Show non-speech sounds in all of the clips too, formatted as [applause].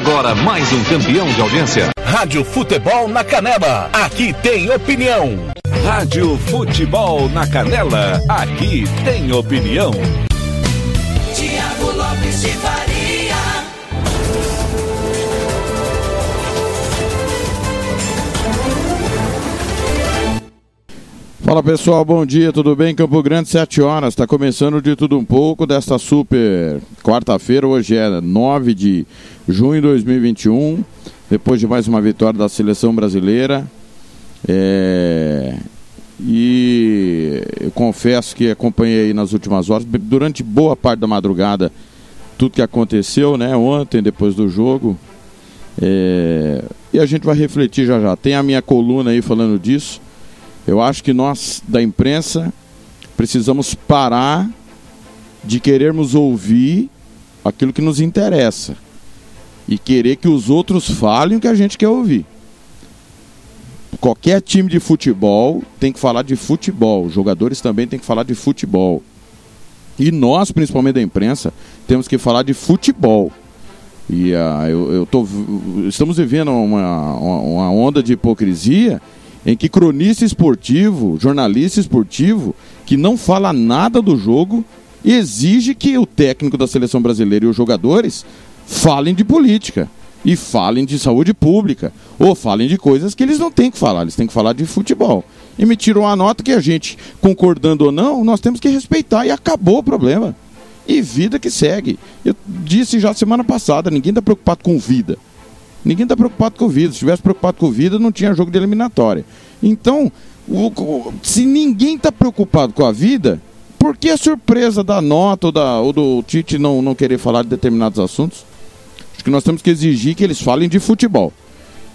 Agora mais um campeão de audiência. Rádio Futebol na Canela. Aqui tem opinião. Rádio Futebol na Canela. Aqui tem opinião. Tiago Lopes de Faria. Fala pessoal, bom dia, tudo bem? Campo Grande, 7 horas, está começando de tudo um pouco desta super quarta-feira, hoje é 9 de junho de 2021, depois de mais uma vitória da seleção brasileira. É... E eu confesso que acompanhei nas últimas horas, durante boa parte da madrugada, tudo que aconteceu, né? Ontem, depois do jogo. É... E a gente vai refletir já já. Tem a minha coluna aí falando disso. Eu acho que nós, da imprensa, precisamos parar de querermos ouvir aquilo que nos interessa e querer que os outros falem o que a gente quer ouvir. Qualquer time de futebol tem que falar de futebol, os jogadores também têm que falar de futebol. E nós, principalmente da imprensa, temos que falar de futebol. E uh, eu, eu tô, estamos vivendo uma, uma onda de hipocrisia em que cronista esportivo, jornalista esportivo, que não fala nada do jogo, exige que o técnico da seleção brasileira e os jogadores falem de política e falem de saúde pública ou falem de coisas que eles não têm que falar, eles têm que falar de futebol. E me tirou uma nota que a gente, concordando ou não, nós temos que respeitar e acabou o problema. E vida que segue. Eu disse já semana passada, ninguém está preocupado com vida. Ninguém está preocupado com vida. Se estivesse preocupado com vida, não tinha jogo de eliminatória. Então, o, se ninguém está preocupado com a vida, por que a surpresa da nota ou, da, ou do Tite não, não querer falar de determinados assuntos? Acho que nós temos que exigir que eles falem de futebol.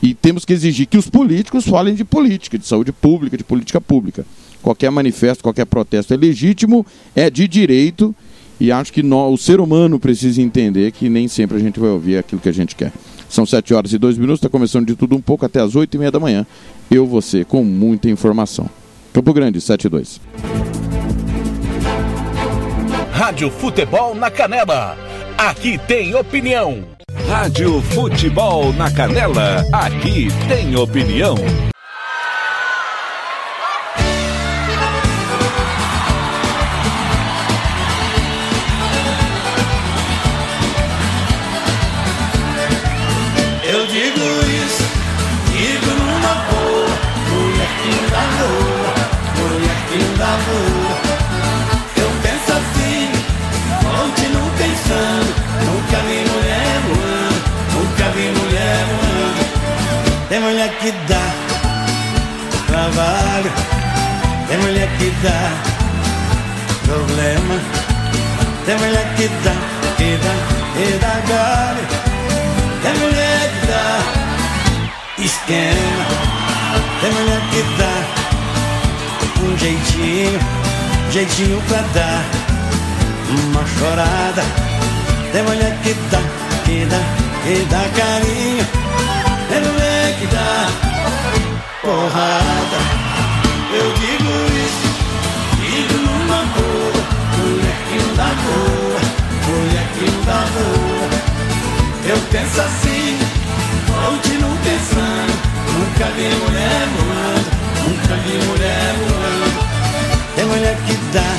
E temos que exigir que os políticos falem de política, de saúde pública, de política pública. Qualquer manifesto, qualquer protesto é legítimo, é de direito, e acho que nós, o ser humano precisa entender que nem sempre a gente vai ouvir aquilo que a gente quer. São 7 horas e 2 minutos, está começando de tudo um pouco até as 8 e meia da manhã. Eu, você, com muita informação. Campo Grande, 7 e 2. Rádio Futebol na Canela. Aqui tem opinião. Rádio Futebol na Canela. Aqui tem opinião. Tem mulher que dá trabalho, tem mulher que dá problema. Tem mulher que dá, que dá, que dá galho. Tem mulher que dá esquema. Tem mulher que dá um jeitinho, jeitinho pra dar uma chorada. Tem mulher que dá, que dá, que dá carinho. Que dá porrada. Eu digo isso, digo numa boa. Mulher que não dá boa, mulher que não dá boa. Eu penso assim, continuo pensando. Nunca vi mulher voando, nunca vi mulher voando. Tem mulher que dá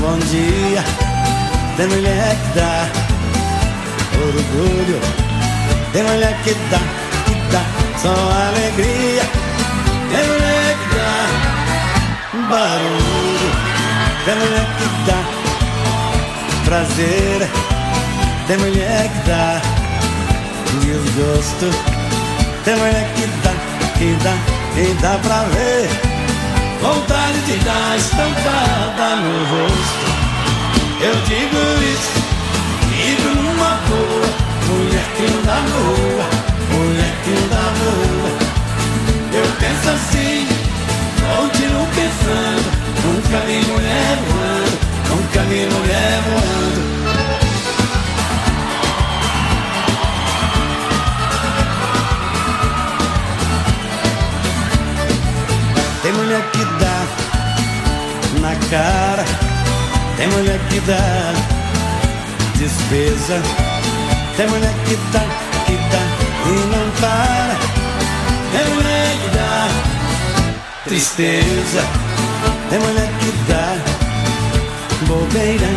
bom dia, tem mulher que dá orgulho, tem mulher que dá só alegria. Dá barulho, tem mulher que dá prazer. Tem mulher que dá desgosto Tem mulher que dá, que dá, que dá pra ver Vontade de dar estampada no rosto Eu digo isso, digo numa boa Mulher que dá boa, Eu penso assim, continuo pensando Nunca vi mulher voando, nunca vi mulher voando. Tem mulher que dá na cara, tem mulher que dá despesa, Tem mulher que dá, tristeza. Tem mulher que dá bobeira.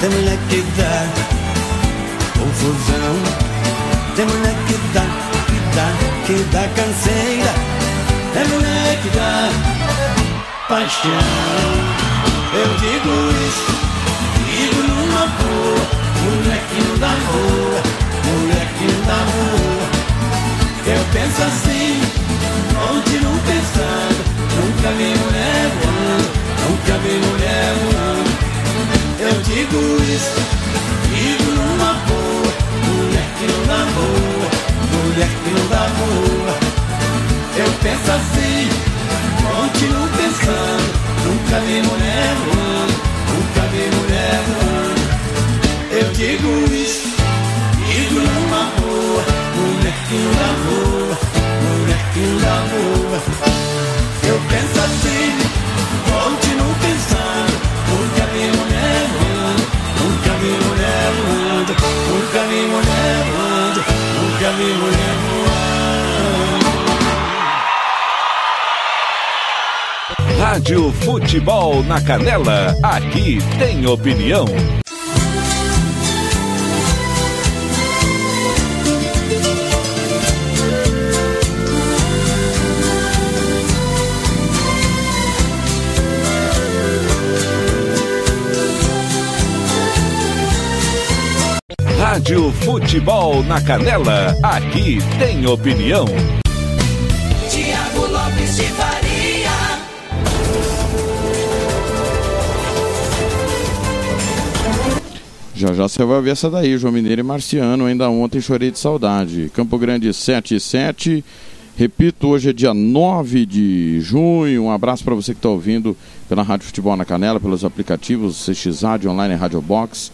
Tem mulher que dá confusão. Tem mulher que dá, que dá, que dá canseira. Tem mulher que dá paixão. Eu digo isso, digo numa boa. Molequinho da rua, molequinho da rua. Eu penso assim, continuo pensando. Nunca vi mulher voando, nunca vi mulher voando. Eu digo isso, digo numa boa. Molequinho da rua, molequinho da rua. Eu penso assim, continuo pensando. Nunca vi mulher voando, nunca vi mulher voando. Eu digo isso, digo numa boa, molequinho da rua, molequinho Eu penso assim, continuo pensando, nunca vi mulher voando, nunca vi mulher voando, nunca vi mulher voando. Rádio Futebol na Canela, aqui tem opinião. Futebol na Canela, aqui tem opinião. Tiago Lopes de Faria. Já já você vai ver essa daí, João Mineiro e Marciano. Ainda ontem chorei de saudade. Campo Grande 7 e 7. Repito, hoje é dia 9 de junho. Um abraço para você que está ouvindo pela Rádio Futebol na Canela, pelos aplicativos CX Rádio Online e Rádio Box.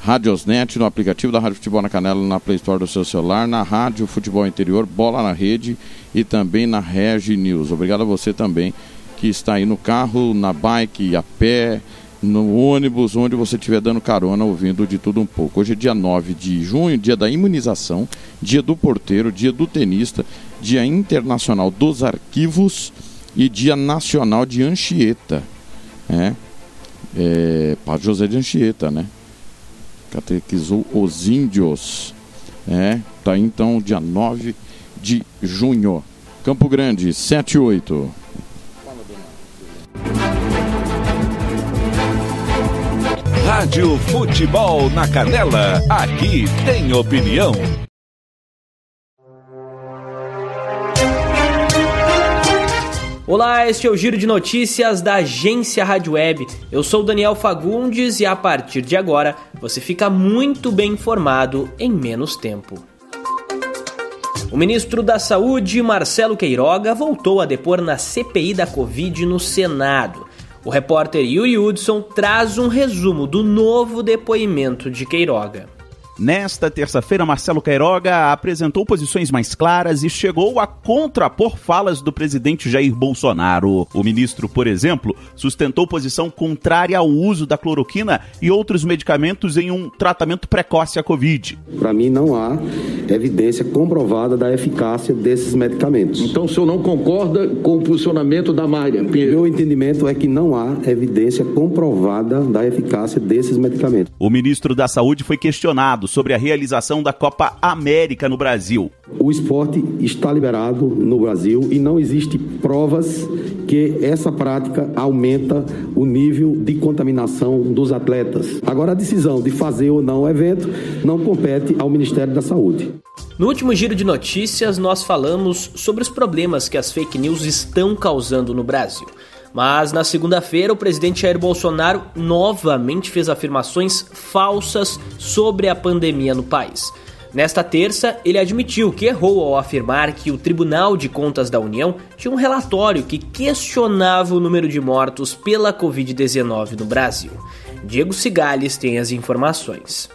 Radiosnet, no aplicativo da Rádio Futebol na Canela, na Play Store do seu celular, na Rádio Futebol Interior, Bola na Rede e também na Regi News. Obrigado a você também que está aí no carro, na bike, a pé, no ônibus, onde você estiver dando carona, ouvindo de tudo um pouco. Hoje é dia 9 de junho, dia da imunização, dia do porteiro, dia do tenista, dia internacional dos arquivos e dia nacional de Anchieta. É, é Padre José de Anchieta, né? Catequizou os índios. É, tá aí, então dia 9 de junho. Campo Grande, 7 e 8. Rádio Futebol na Canela, aqui tem opinião. Olá, este é o Giro de Notícias da agência Rádio Web. Eu sou Daniel Fagundes e a partir de agora você fica muito bem informado em menos tempo. O ministro da Saúde, Marcelo Queiroga, voltou a depor na CPI da Covid no Senado. O repórter Yuri Hudson traz um resumo do novo depoimento de Queiroga. Nesta terça-feira, Marcelo Queiroga apresentou posições mais claras e chegou a contrapor falas do presidente Jair Bolsonaro. O ministro, por exemplo, sustentou posição contrária ao uso da cloroquina e outros medicamentos em um tratamento precoce à Covid. Para mim, não há evidência comprovada da eficácia desses medicamentos. Então, o senhor não concorda com o posicionamento da Mária? Meu entendimento é que não há evidência comprovada da eficácia desses medicamentos. O ministro da Saúde foi questionado sobre a realização da Copa América no Brasil. O esporte está liberado no Brasil e não existe provas que essa prática aumenta o nível de contaminação dos atletas. Agora a decisão de fazer ou não o evento não compete ao Ministério da Saúde. No último giro de notícias, nós falamos sobre os problemas que as fake news estão causando no Brasil. Mas na segunda-feira, o presidente Jair Bolsonaro novamente fez afirmações falsas sobre a pandemia no país. Nesta terça, ele admitiu que errou ao afirmar que o Tribunal de Contas da União tinha um relatório que questionava o número de mortos pela Covid-19 no Brasil. Diego Cigales tem as informações.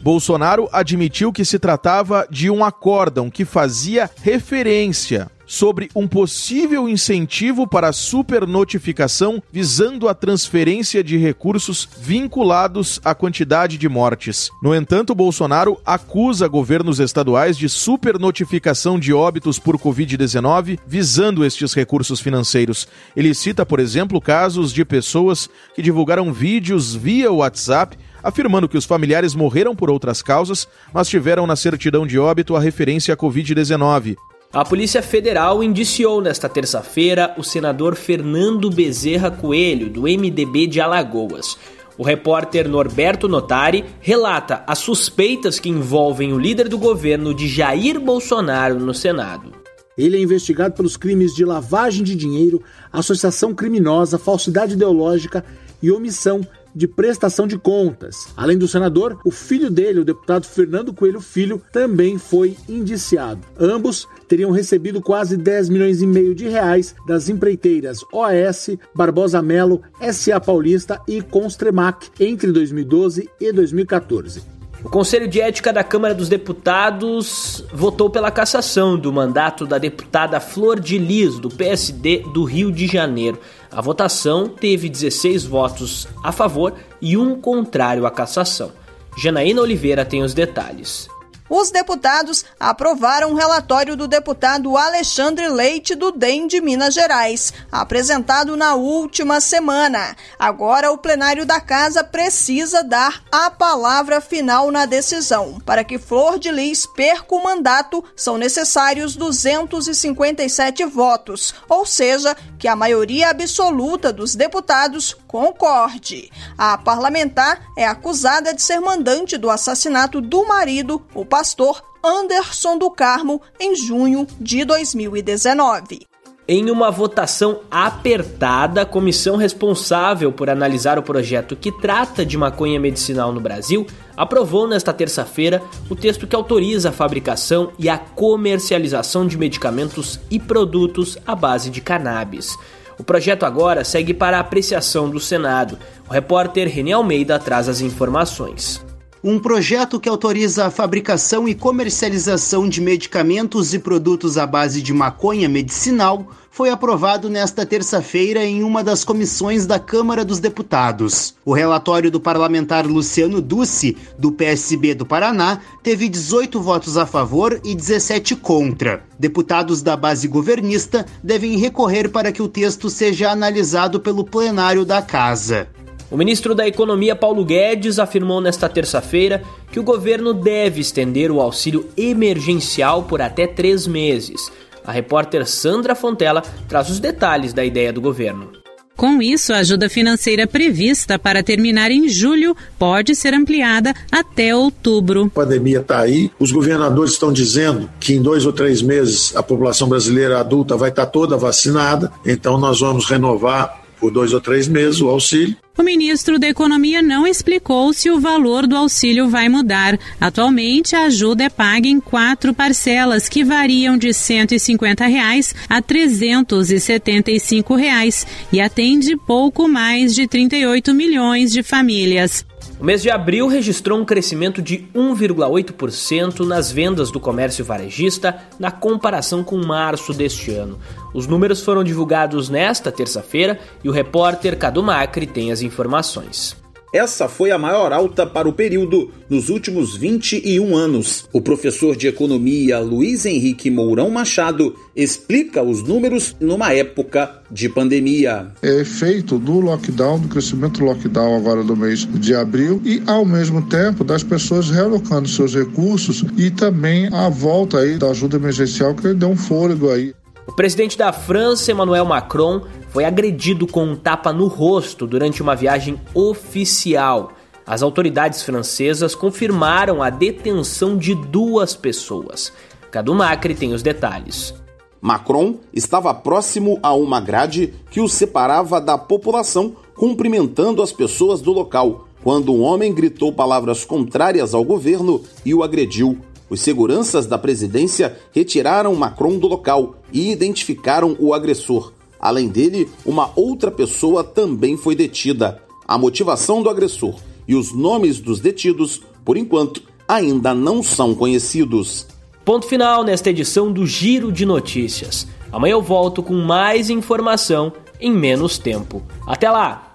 Bolsonaro admitiu que se tratava de um acórdão que fazia referência sobre um possível incentivo para supernotificação visando a transferência de recursos vinculados à quantidade de mortes. No entanto, Bolsonaro acusa governos estaduais de supernotificação de óbitos por Covid-19 visando estes recursos financeiros. Ele cita, por exemplo, casos de pessoas que divulgaram vídeos via WhatsApp afirmando que os familiares morreram por outras causas, mas tiveram na certidão de óbito a referência à Covid-19. A Polícia Federal indiciou nesta terça-feira o senador Fernando Bezerra Coelho, do MDB de Alagoas. O repórter Norberto Notari relata as suspeitas que envolvem o líder do governo de Jair Bolsonaro no Senado. Ele é investigado pelos crimes de lavagem de dinheiro, associação criminosa, falsidade ideológica e omissão de prestação de contas. Além do senador, o filho dele, o deputado Fernando Coelho Filho, também foi indiciado. Ambos teriam recebido quase 10 milhões e meio de reais das empreiteiras OAS, Barbosa Melo, SA Paulista e Constremac entre 2012 e 2014. O Conselho de Ética da Câmara dos Deputados votou pela cassação do mandato da deputada Flor de Lis, do PSD do Rio de Janeiro. A votação teve 16 votos a favor e um contrário à cassação. Janaína Oliveira tem os detalhes os deputados aprovaram o relatório do deputado Alexandre Leite do DEM de Minas Gerais, apresentado na última semana. Agora o plenário da casa precisa dar a palavra final na decisão. Para que Flor de Lis perca o mandato, são necessários 257 votos, ou seja, que a maioria absoluta dos deputados concorde. A parlamentar é acusada de ser mandante do assassinato do marido, o pastor Anderson do Carmo, em junho de 2019. Em uma votação apertada, a comissão responsável por analisar o projeto que trata de maconha medicinal no Brasil aprovou nesta terça-feira o texto que autoriza a fabricação e a comercialização de medicamentos e produtos à base de cannabis. O projeto agora segue para a apreciação do Senado. O repórter René Almeida traz as informações. Um projeto que autoriza a fabricação e comercialização de medicamentos e produtos à base de maconha medicinal foi aprovado nesta terça-feira em uma das comissões da Câmara dos Deputados. O relatório do parlamentar Luciano Duce, do PSB do Paraná, teve 18 votos a favor e 17 contra. Deputados da base governista devem recorrer para que o texto seja analisado pelo plenário da Casa. O ministro da Economia Paulo Guedes afirmou nesta terça-feira que o governo deve estender o auxílio emergencial por até três meses. A repórter Sandra Fontela traz os detalhes da ideia do governo. Com isso, a ajuda financeira prevista para terminar em julho pode ser ampliada até outubro. A pandemia está aí, os governadores estão dizendo que em dois ou três meses a população brasileira adulta vai estar tá toda vacinada, então nós vamos renovar por dois ou três meses o auxílio. O ministro da Economia não explicou se o valor do auxílio vai mudar. Atualmente, a ajuda é paga em quatro parcelas que variam de 150 reais a 375 reais, e atende pouco mais de 38 milhões de famílias. O mês de abril registrou um crescimento de 1,8% nas vendas do comércio varejista na comparação com março deste ano. Os números foram divulgados nesta terça-feira e o repórter Cadu Macri tem as informações. Essa foi a maior alta para o período nos últimos 21 anos. O professor de economia Luiz Henrique Mourão Machado explica os números numa época de pandemia. É efeito do lockdown, do crescimento do lockdown agora do mês de abril e ao mesmo tempo das pessoas realocando seus recursos e também a volta aí da ajuda emergencial que deu um fôlego aí. O presidente da França, Emmanuel Macron, foi agredido com um tapa no rosto durante uma viagem oficial. As autoridades francesas confirmaram a detenção de duas pessoas. Cadu Macri tem os detalhes. Macron estava próximo a uma grade que o separava da população, cumprimentando as pessoas do local, quando um homem gritou palavras contrárias ao governo e o agrediu. Os seguranças da presidência retiraram Macron do local e identificaram o agressor. Além dele, uma outra pessoa também foi detida. A motivação do agressor e os nomes dos detidos, por enquanto, ainda não são conhecidos. Ponto final nesta edição do Giro de Notícias. Amanhã eu volto com mais informação em menos tempo. Até lá!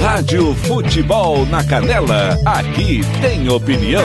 Rádio Futebol na Canela, aqui tem opinião.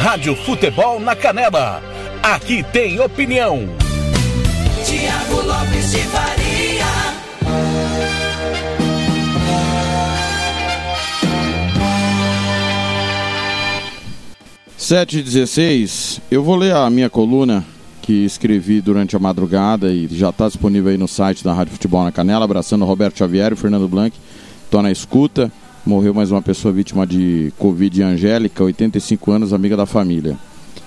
Rádio Futebol na Canela. Aqui tem opinião. Tiago Lopes de Faria. Sete e 16, eu vou ler a minha coluna que escrevi durante a madrugada e já está disponível aí no site da Rádio Futebol na Canela, abraçando Roberto Xavier e o Fernando Blanc. Estou na escuta. Morreu mais uma pessoa vítima de Covid, Angélica, 85 anos, amiga da família.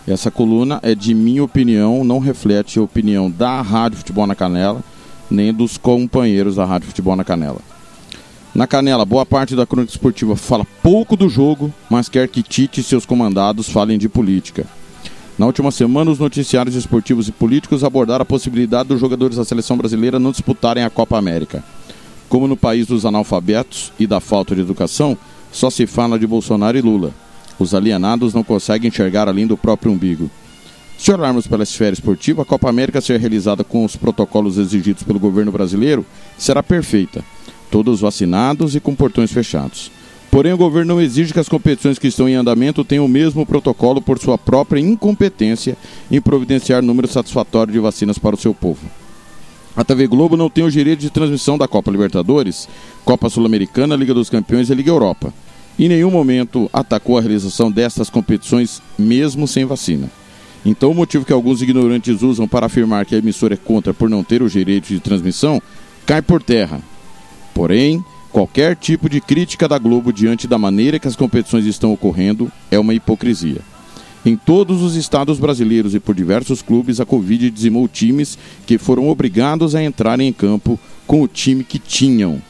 Essa coluna é de minha opinião, não reflete a opinião da Rádio Futebol na Canela, nem dos companheiros da Rádio Futebol na Canela. Na Canela, boa parte da crônica esportiva fala pouco do jogo, mas quer que Tite e seus comandados falem de política. Na última semana, os noticiários esportivos e políticos abordaram a possibilidade dos jogadores da seleção brasileira não disputarem a Copa América. Como no país dos analfabetos e da falta de educação, só se fala de Bolsonaro e Lula. Os alienados não conseguem enxergar além do próprio umbigo. Se olharmos pela esfera esportiva, a Copa América ser realizada com os protocolos exigidos pelo governo brasileiro será perfeita, todos vacinados e com portões fechados. Porém, o governo não exige que as competições que estão em andamento tenham o mesmo protocolo por sua própria incompetência em providenciar número satisfatório de vacinas para o seu povo. A TV Globo não tem o direito de transmissão da Copa Libertadores, Copa Sul-Americana, Liga dos Campeões e Liga Europa. Em nenhum momento atacou a realização destas competições, mesmo sem vacina. Então, o motivo que alguns ignorantes usam para afirmar que a emissora é contra por não ter o direito de transmissão cai por terra. Porém, qualquer tipo de crítica da Globo diante da maneira que as competições estão ocorrendo é uma hipocrisia. Em todos os estados brasileiros e por diversos clubes, a Covid dizimou times que foram obrigados a entrarem em campo com o time que tinham.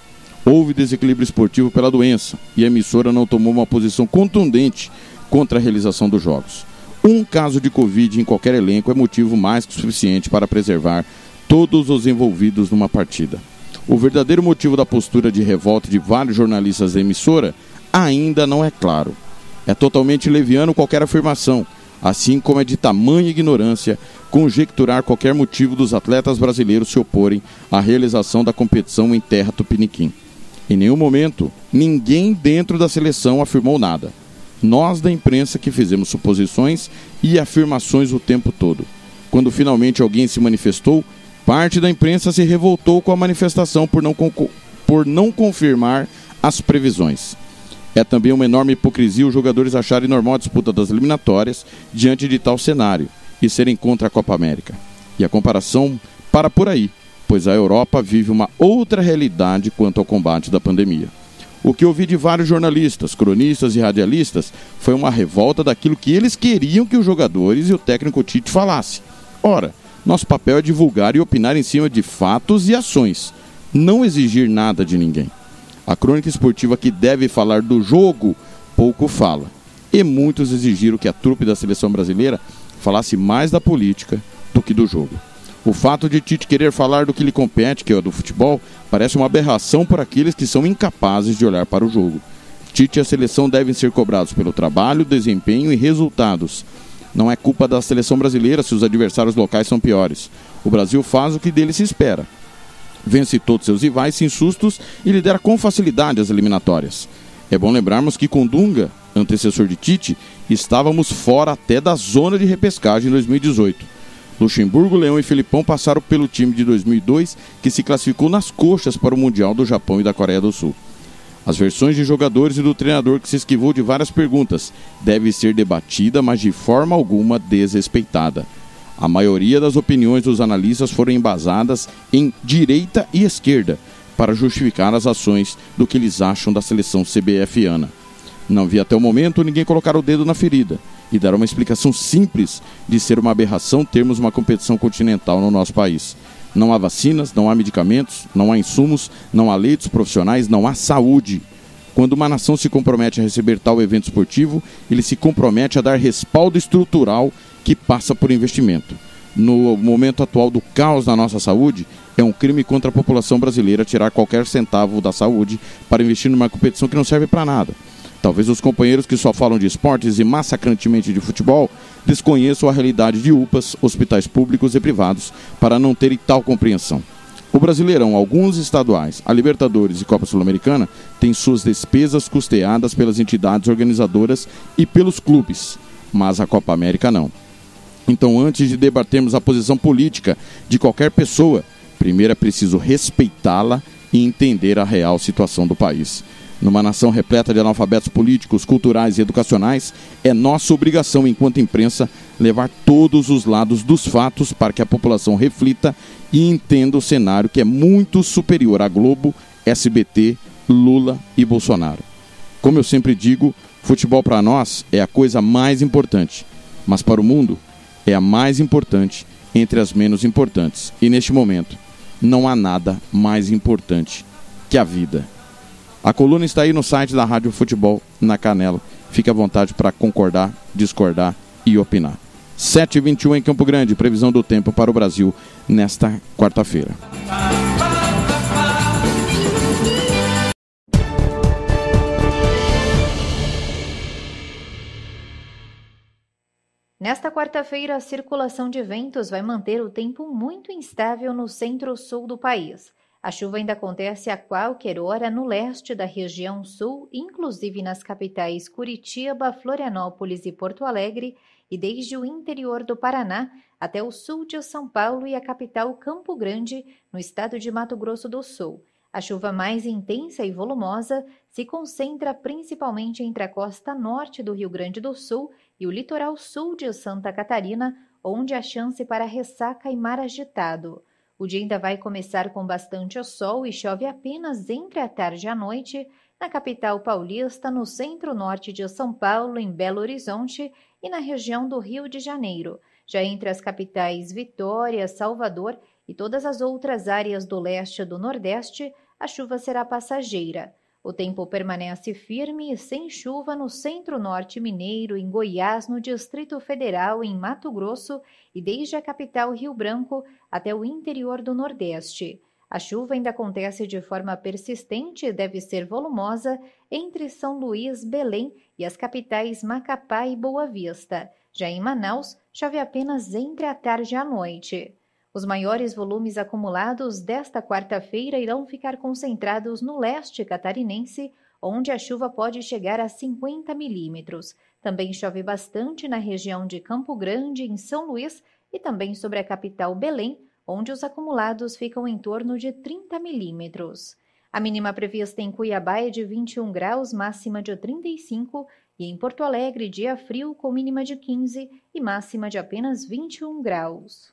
Houve desequilíbrio esportivo pela doença e a emissora não tomou uma posição contundente contra a realização dos jogos. Um caso de Covid em qualquer elenco é motivo mais que suficiente para preservar todos os envolvidos numa partida. O verdadeiro motivo da postura de revolta de vários jornalistas da emissora ainda não é claro. É totalmente leviano qualquer afirmação, assim como é de tamanha ignorância conjecturar qualquer motivo dos atletas brasileiros se oporem à realização da competição em terra tupiniquim. Em nenhum momento, ninguém dentro da seleção afirmou nada. Nós da imprensa que fizemos suposições e afirmações o tempo todo. Quando finalmente alguém se manifestou, parte da imprensa se revoltou com a manifestação por não, por não confirmar as previsões. É também uma enorme hipocrisia os jogadores acharem normal a disputa das eliminatórias diante de tal cenário e serem contra a Copa América. E a comparação para por aí, pois a Europa vive uma outra realidade quanto ao combate da pandemia. O que ouvi de vários jornalistas, cronistas e radialistas foi uma revolta daquilo que eles queriam que os jogadores e o técnico Tite falassem. Ora, nosso papel é divulgar e opinar em cima de fatos e ações, não exigir nada de ninguém. A crônica esportiva que deve falar do jogo pouco fala. E muitos exigiram que a trupe da seleção brasileira falasse mais da política do que do jogo. O fato de Tite querer falar do que lhe compete, que é o do futebol, parece uma aberração por aqueles que são incapazes de olhar para o jogo. Tite e a seleção devem ser cobrados pelo trabalho, desempenho e resultados. Não é culpa da seleção brasileira se os adversários locais são piores. O Brasil faz o que dele se espera. Vence todos seus rivais sem sustos e lidera com facilidade as eliminatórias. É bom lembrarmos que com Dunga, antecessor de Tite, estávamos fora até da zona de repescagem em 2018. Luxemburgo, Leão e Felipão passaram pelo time de 2002, que se classificou nas coxas para o Mundial do Japão e da Coreia do Sul. As versões de jogadores e do treinador que se esquivou de várias perguntas deve ser debatida, mas de forma alguma desrespeitada. A maioria das opiniões dos analistas foram embasadas em direita e esquerda para justificar as ações do que eles acham da seleção CBFiana. Não vi até o momento ninguém colocar o dedo na ferida e dar uma explicação simples de ser uma aberração termos uma competição continental no nosso país. Não há vacinas, não há medicamentos, não há insumos, não há leitos profissionais, não há saúde. Quando uma nação se compromete a receber tal evento esportivo, ele se compromete a dar respaldo estrutural que passa por investimento. No momento atual do caos na nossa saúde, é um crime contra a população brasileira tirar qualquer centavo da saúde para investir numa competição que não serve para nada. Talvez os companheiros que só falam de esportes e massacrantemente de futebol desconheçam a realidade de UPAs, hospitais públicos e privados, para não terem tal compreensão. O Brasileirão, alguns estaduais, a Libertadores e Copa Sul-Americana têm suas despesas custeadas pelas entidades organizadoras e pelos clubes, mas a Copa América não. Então, antes de debatermos a posição política de qualquer pessoa, primeiro é preciso respeitá-la e entender a real situação do país. Numa nação repleta de analfabetos políticos, culturais e educacionais, é nossa obrigação, enquanto imprensa, levar todos os lados dos fatos para que a população reflita e entenda o cenário que é muito superior a Globo, SBT, Lula e Bolsonaro. Como eu sempre digo, futebol para nós é a coisa mais importante, mas para o mundo é a mais importante entre as menos importantes. E neste momento, não há nada mais importante que a vida. A coluna está aí no site da Rádio Futebol na Canela. Fique à vontade para concordar, discordar e opinar. 7h21 em Campo Grande, previsão do tempo para o Brasil nesta quarta-feira. Nesta quarta-feira, a circulação de ventos vai manter o tempo muito instável no centro-sul do país. A chuva ainda acontece a qualquer hora no leste da região sul, inclusive nas capitais Curitiba, Florianópolis e Porto Alegre, e desde o interior do Paraná até o sul de São Paulo e a capital Campo Grande, no estado de Mato Grosso do Sul. A chuva mais intensa e volumosa se concentra principalmente entre a costa norte do Rio Grande do Sul e o litoral sul de Santa Catarina, onde há chance para ressaca e mar agitado. O dia ainda vai começar com bastante sol e chove apenas entre a tarde e a noite na capital paulista, no centro-norte de São Paulo, em Belo Horizonte e na região do Rio de Janeiro. Já entre as capitais Vitória, Salvador e todas as outras áreas do leste e do nordeste, a chuva será passageira. O tempo permanece firme e sem chuva no centro-norte mineiro, em Goiás, no Distrito Federal, em Mato Grosso e desde a capital Rio Branco até o interior do Nordeste. A chuva ainda acontece de forma persistente e deve ser volumosa entre São Luís, Belém e as capitais Macapá e Boa Vista. Já em Manaus, chove apenas entre a tarde e a noite. Os maiores volumes acumulados desta quarta-feira irão ficar concentrados no leste catarinense, onde a chuva pode chegar a 50 milímetros. Também chove bastante na região de Campo Grande, em São Luís, e também sobre a capital Belém, onde os acumulados ficam em torno de 30 milímetros. A mínima prevista em Cuiabá é de 21 graus, máxima de 35, e em Porto Alegre, dia frio com mínima de 15 e máxima de apenas 21 graus.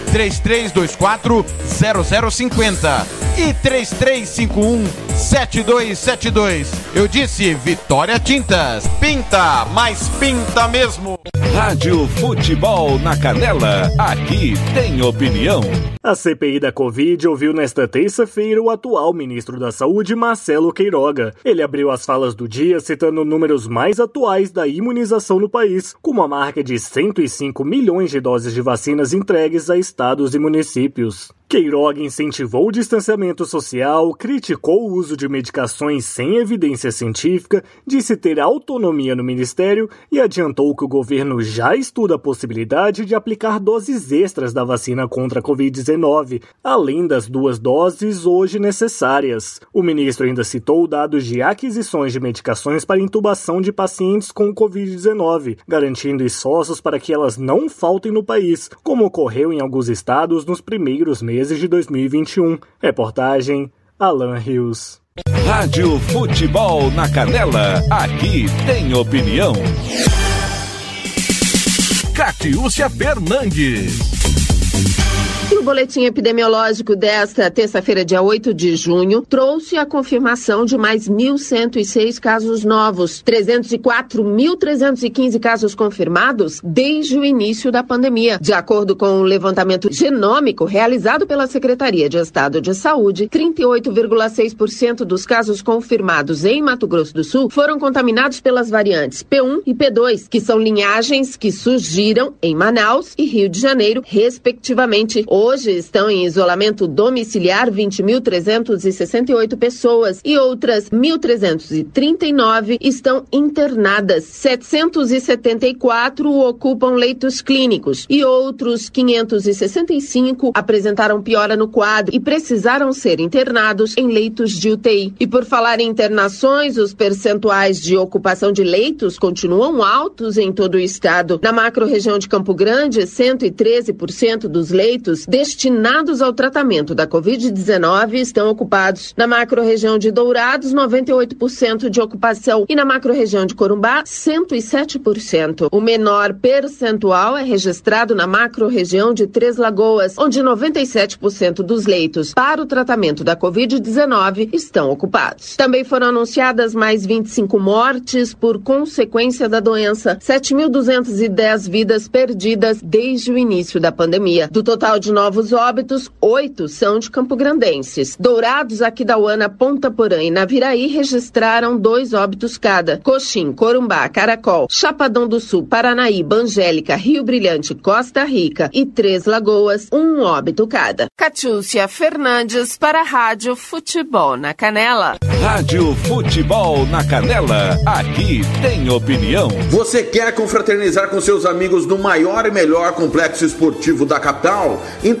3324 0050 e 3351 7272. Eu disse Vitória Tintas. Pinta, mas pinta mesmo. Rádio Futebol na Canela, aqui tem opinião. A CPI da Covid ouviu nesta terça-feira o atual ministro da Saúde, Marcelo Queiroga. Ele abriu as falas do dia citando números mais atuais da imunização no país, como a marca de 105 milhões de doses de vacinas entregues a estados e municípios. Queiroga incentivou o distanciamento social, criticou o uso de medicações sem evidência científica, disse ter autonomia no ministério e adiantou que o governo já estuda a possibilidade de aplicar doses extras da vacina contra a Covid-19, além das duas doses hoje necessárias. O ministro ainda citou dados de aquisições de medicações para intubação de pacientes com Covid-19, garantindo esforços para que elas não faltem no país, como ocorreu em alguns estados nos primeiros meses meses de 2021. Reportagem Alan Rios. Rádio Futebol na Canela, aqui tem opinião. Catiúcia Fernandes. O boletim epidemiológico desta terça-feira, dia 8 de junho, trouxe a confirmação de mais 1.106 casos novos, 304.315 casos confirmados desde o início da pandemia. De acordo com o levantamento genômico realizado pela Secretaria de Estado de Saúde, 38,6% dos casos confirmados em Mato Grosso do Sul foram contaminados pelas variantes P1 e P2, que são linhagens que surgiram em Manaus e Rio de Janeiro, respectivamente. Hoje estão em isolamento domiciliar 20.368 pessoas e outras 1.339 estão internadas. 774 ocupam leitos clínicos e outros 565 apresentaram piora no quadro e precisaram ser internados em leitos de UTI. E por falar em internações, os percentuais de ocupação de leitos continuam altos em todo o estado. Na macro-região de Campo Grande, 113% dos leitos destinados ao tratamento da Covid-19 estão ocupados. Na macro-região de Dourados, 98% de ocupação e na macro-região de Corumbá, 107%. O menor percentual é registrado na macro-região de Três Lagoas, onde 97% dos leitos para o tratamento da Covid-19 estão ocupados. Também foram anunciadas mais 25 mortes por consequência da doença, 7.210 vidas perdidas desde o início da pandemia. Do total de novos óbitos, oito são de campograndenses. Dourados, Aquidauana, Ponta Porã e Naviraí registraram dois óbitos cada. Coxim, Corumbá, Caracol, Chapadão do Sul, Paranaíba, Angélica, Rio Brilhante, Costa Rica e Três Lagoas, um óbito cada. Catiúcia Fernandes para a Rádio Futebol na Canela. Rádio Futebol na Canela, aqui tem opinião. Você quer confraternizar com seus amigos no maior e melhor complexo esportivo da capital? Então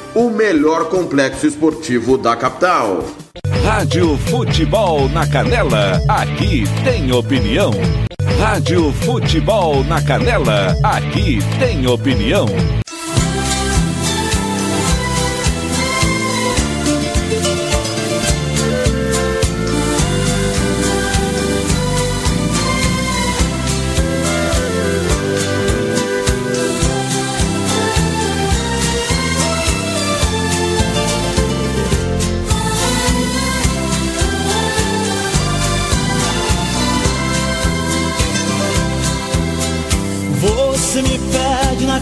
o melhor complexo esportivo da capital. Rádio Futebol na Canela, aqui tem opinião. Rádio Futebol na Canela, aqui tem opinião.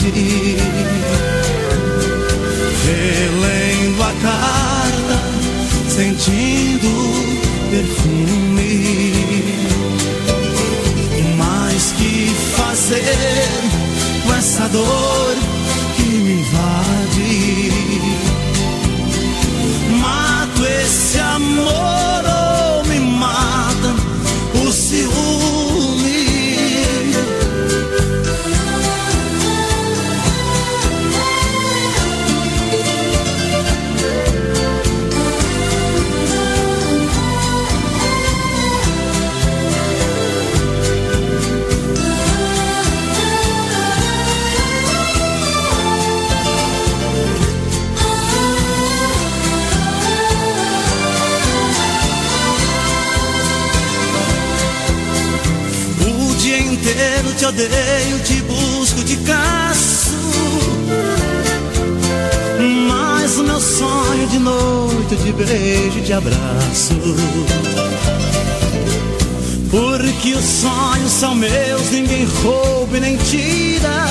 saudade, relendo a carta, sentindo perfume. Mas que fazer com essa dor te caço. Mas o meu sonho de noite, de beijo, de abraço. Porque os sonhos são meus, ninguém rouba e nem tira.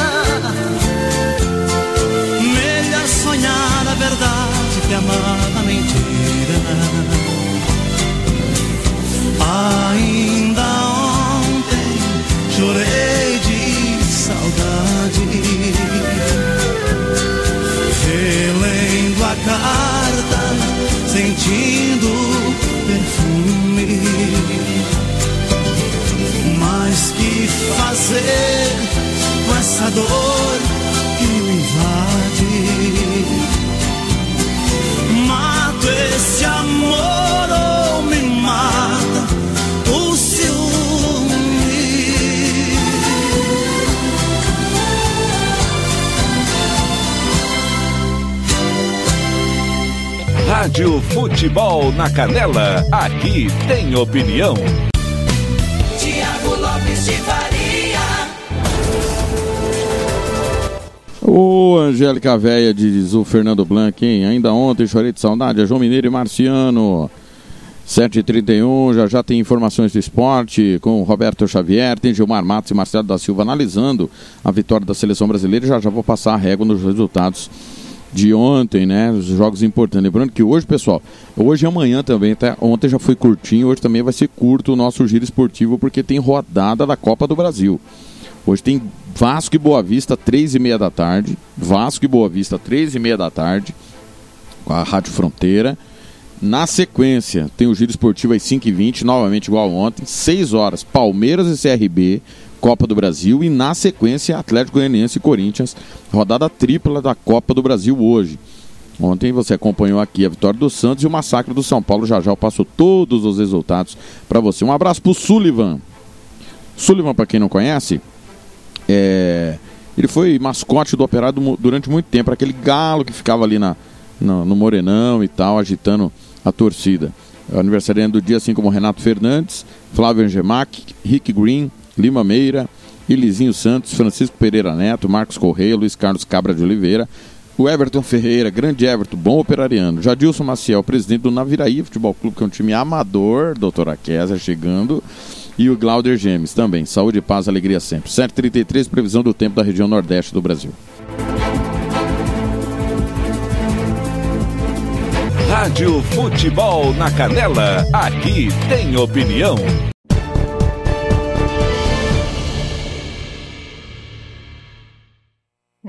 Melhor sonhar a verdade que amar a mentira. Ainda ontem chorei carta, sentindo perfume. Mas que fazer com essa dor Rádio Futebol na Canela, aqui tem opinião. Tiago Lopes de Faria. Ô, Angélica Véia, diz o Fernando Blanc, hein? Ainda ontem chorei de saudade, é João Mineiro e Marciano. 7h31, já já tem informações do esporte com o Roberto Xavier, tem Gilmar Matos e Marcelo da Silva analisando a vitória da seleção brasileira. Já já vou passar a régua nos resultados de ontem, né? Os jogos importantes. Lembrando que hoje, pessoal, hoje e amanhã também, tá? Ontem já foi curtinho, hoje também vai ser curto o nosso giro esportivo, porque tem rodada da Copa do Brasil. Hoje tem Vasco e Boa Vista, três e meia da tarde. Vasco e Boa Vista, três e meia da tarde, com a Rádio Fronteira. Na sequência, tem o giro esportivo às 5h20, novamente igual ontem. 6 horas, Palmeiras e CRB, Copa do Brasil. E na sequência, Atlético Goianiense e Corinthians, rodada tripla da Copa do Brasil hoje. Ontem você acompanhou aqui a vitória do Santos e o massacre do São Paulo. Já já eu passo todos os resultados para você. Um abraço pro Sullivan. Sullivan, para quem não conhece, é... ele foi mascote do Operário du- durante muito tempo. Aquele galo que ficava ali na, no, no Morenão e tal, agitando a torcida. O aniversariante do dia, assim como Renato Fernandes, Flávio Angemac, Rick Green, Lima Meira, Elizinho Santos, Francisco Pereira Neto, Marcos Correia, Luiz Carlos Cabra de Oliveira, o Everton Ferreira, grande Everton, bom operariano, Jadilson Maciel, presidente do Naviraí Futebol Clube, que é um time amador, doutora Kézia chegando, e o Glauder Gemes também. Saúde, paz, alegria sempre. 7h33, previsão do tempo da região nordeste do Brasil. Rádio Futebol na Canela, aqui tem opinião.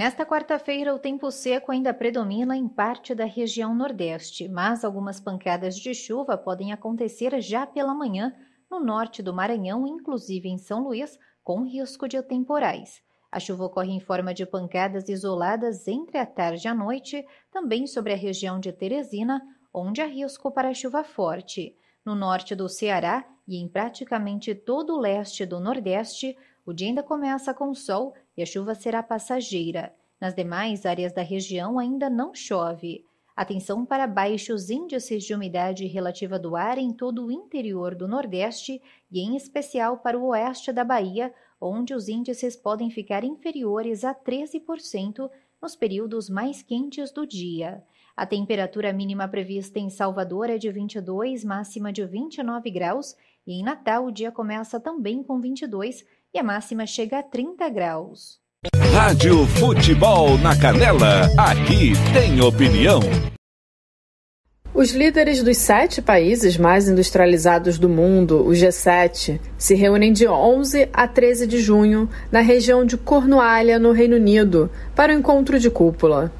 Nesta quarta-feira, o tempo seco ainda predomina em parte da região Nordeste, mas algumas pancadas de chuva podem acontecer já pela manhã no norte do Maranhão, inclusive em São Luís, com risco de temporais. A chuva ocorre em forma de pancadas isoladas entre a tarde e a noite, também sobre a região de Teresina, onde há risco para chuva forte. No norte do Ceará e em praticamente todo o leste do Nordeste, o dia ainda começa com sol e a chuva será passageira. Nas demais áreas da região ainda não chove. Atenção para baixos índices de umidade relativa do ar em todo o interior do Nordeste e em especial para o oeste da Bahia, onde os índices podem ficar inferiores a 13% nos períodos mais quentes do dia. A temperatura mínima prevista em Salvador é de 22, máxima de 29 graus, e em Natal o dia começa também com 22 e a máxima chega a 30 graus. Rádio Futebol na Canela, aqui tem opinião. Os líderes dos sete países mais industrializados do mundo, o G7, se reúnem de 11 a 13 de junho na região de Cornualha, no Reino Unido, para o encontro de cúpula.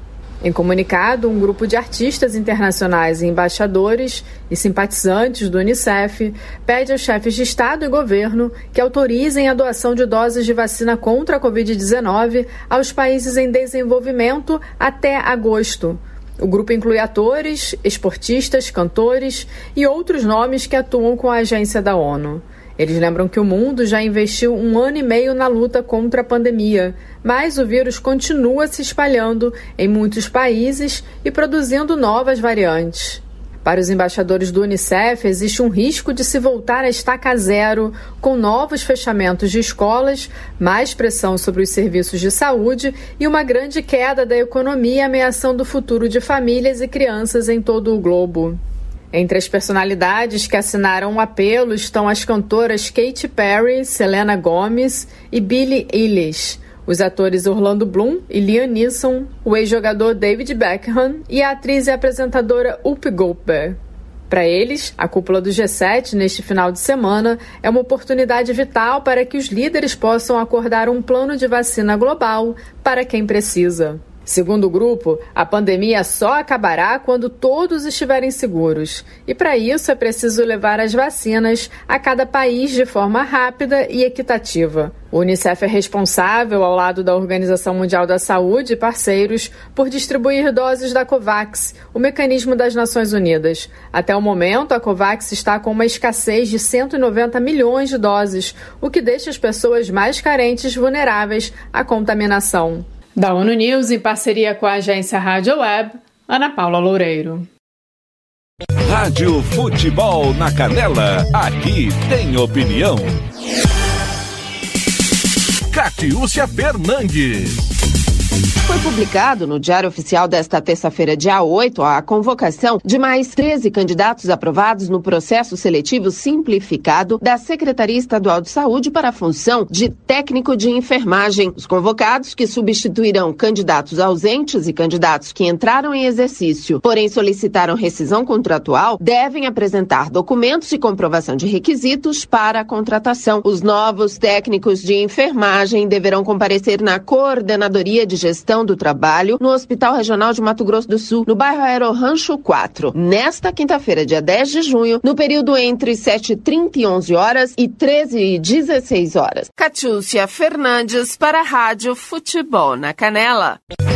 Em comunicado, um grupo de artistas internacionais e embaixadores e simpatizantes do Unicef pede aos chefes de Estado e governo que autorizem a doação de doses de vacina contra a Covid-19 aos países em desenvolvimento até agosto. O grupo inclui atores, esportistas, cantores e outros nomes que atuam com a agência da ONU. Eles lembram que o mundo já investiu um ano e meio na luta contra a pandemia, mas o vírus continua se espalhando em muitos países e produzindo novas variantes. Para os embaixadores do Unicef, existe um risco de se voltar a estaca zero, com novos fechamentos de escolas, mais pressão sobre os serviços de saúde e uma grande queda da economia ameaçando o futuro de famílias e crianças em todo o globo. Entre as personalidades que assinaram o um apelo estão as cantoras Katy Perry, Selena Gomez e Billie Eilish os atores Orlando Bloom e Liam Neeson, o ex-jogador David Beckham e a atriz e apresentadora Up Goldberg. Para eles, a cúpula do G7 neste final de semana é uma oportunidade vital para que os líderes possam acordar um plano de vacina global para quem precisa. Segundo o grupo, a pandemia só acabará quando todos estiverem seguros. E para isso é preciso levar as vacinas a cada país de forma rápida e equitativa. O Unicef é responsável, ao lado da Organização Mundial da Saúde e parceiros, por distribuir doses da COVAX, o mecanismo das Nações Unidas. Até o momento, a COVAX está com uma escassez de 190 milhões de doses, o que deixa as pessoas mais carentes vulneráveis à contaminação. Da ONU News, em parceria com a agência Rádio Web, Ana Paula Loureiro. Rádio Futebol na Canela, aqui tem opinião. Catiúcia Fernandes. Foi publicado no Diário Oficial desta terça-feira, dia 8, a convocação de mais 13 candidatos aprovados no processo seletivo simplificado da Secretaria Estadual de Saúde para a função de técnico de enfermagem. Os convocados, que substituirão candidatos ausentes e candidatos que entraram em exercício, porém solicitaram rescisão contratual, devem apresentar documentos e comprovação de requisitos para a contratação. Os novos técnicos de enfermagem deverão comparecer na Coordenadoria de Gestão do Trabalho no Hospital Regional de Mato Grosso do Sul, no bairro Aero Rancho 4, nesta quinta-feira, dia 10 de junho, no período entre 7h30 e 11 horas e 13 e 16 horas. Catiúcia Fernandes para a Rádio Futebol na Canela.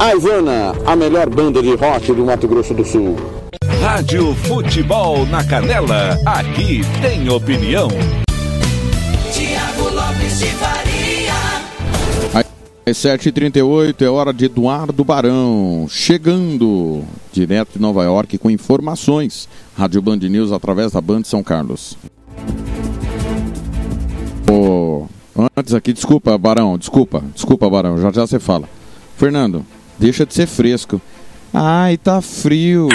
A Ivana, a melhor banda de rock do Mato Grosso do Sul. Rádio Futebol na Canela, aqui tem opinião. Tiago Lopes de Faria. Às 7h38 é hora de Eduardo Barão, chegando direto de Nova York com informações. Rádio Band News através da Band São Carlos. Oh, antes aqui, desculpa, Barão, desculpa, desculpa, Barão, já já você fala. Fernando, deixa de ser fresco. Ai, tá frio.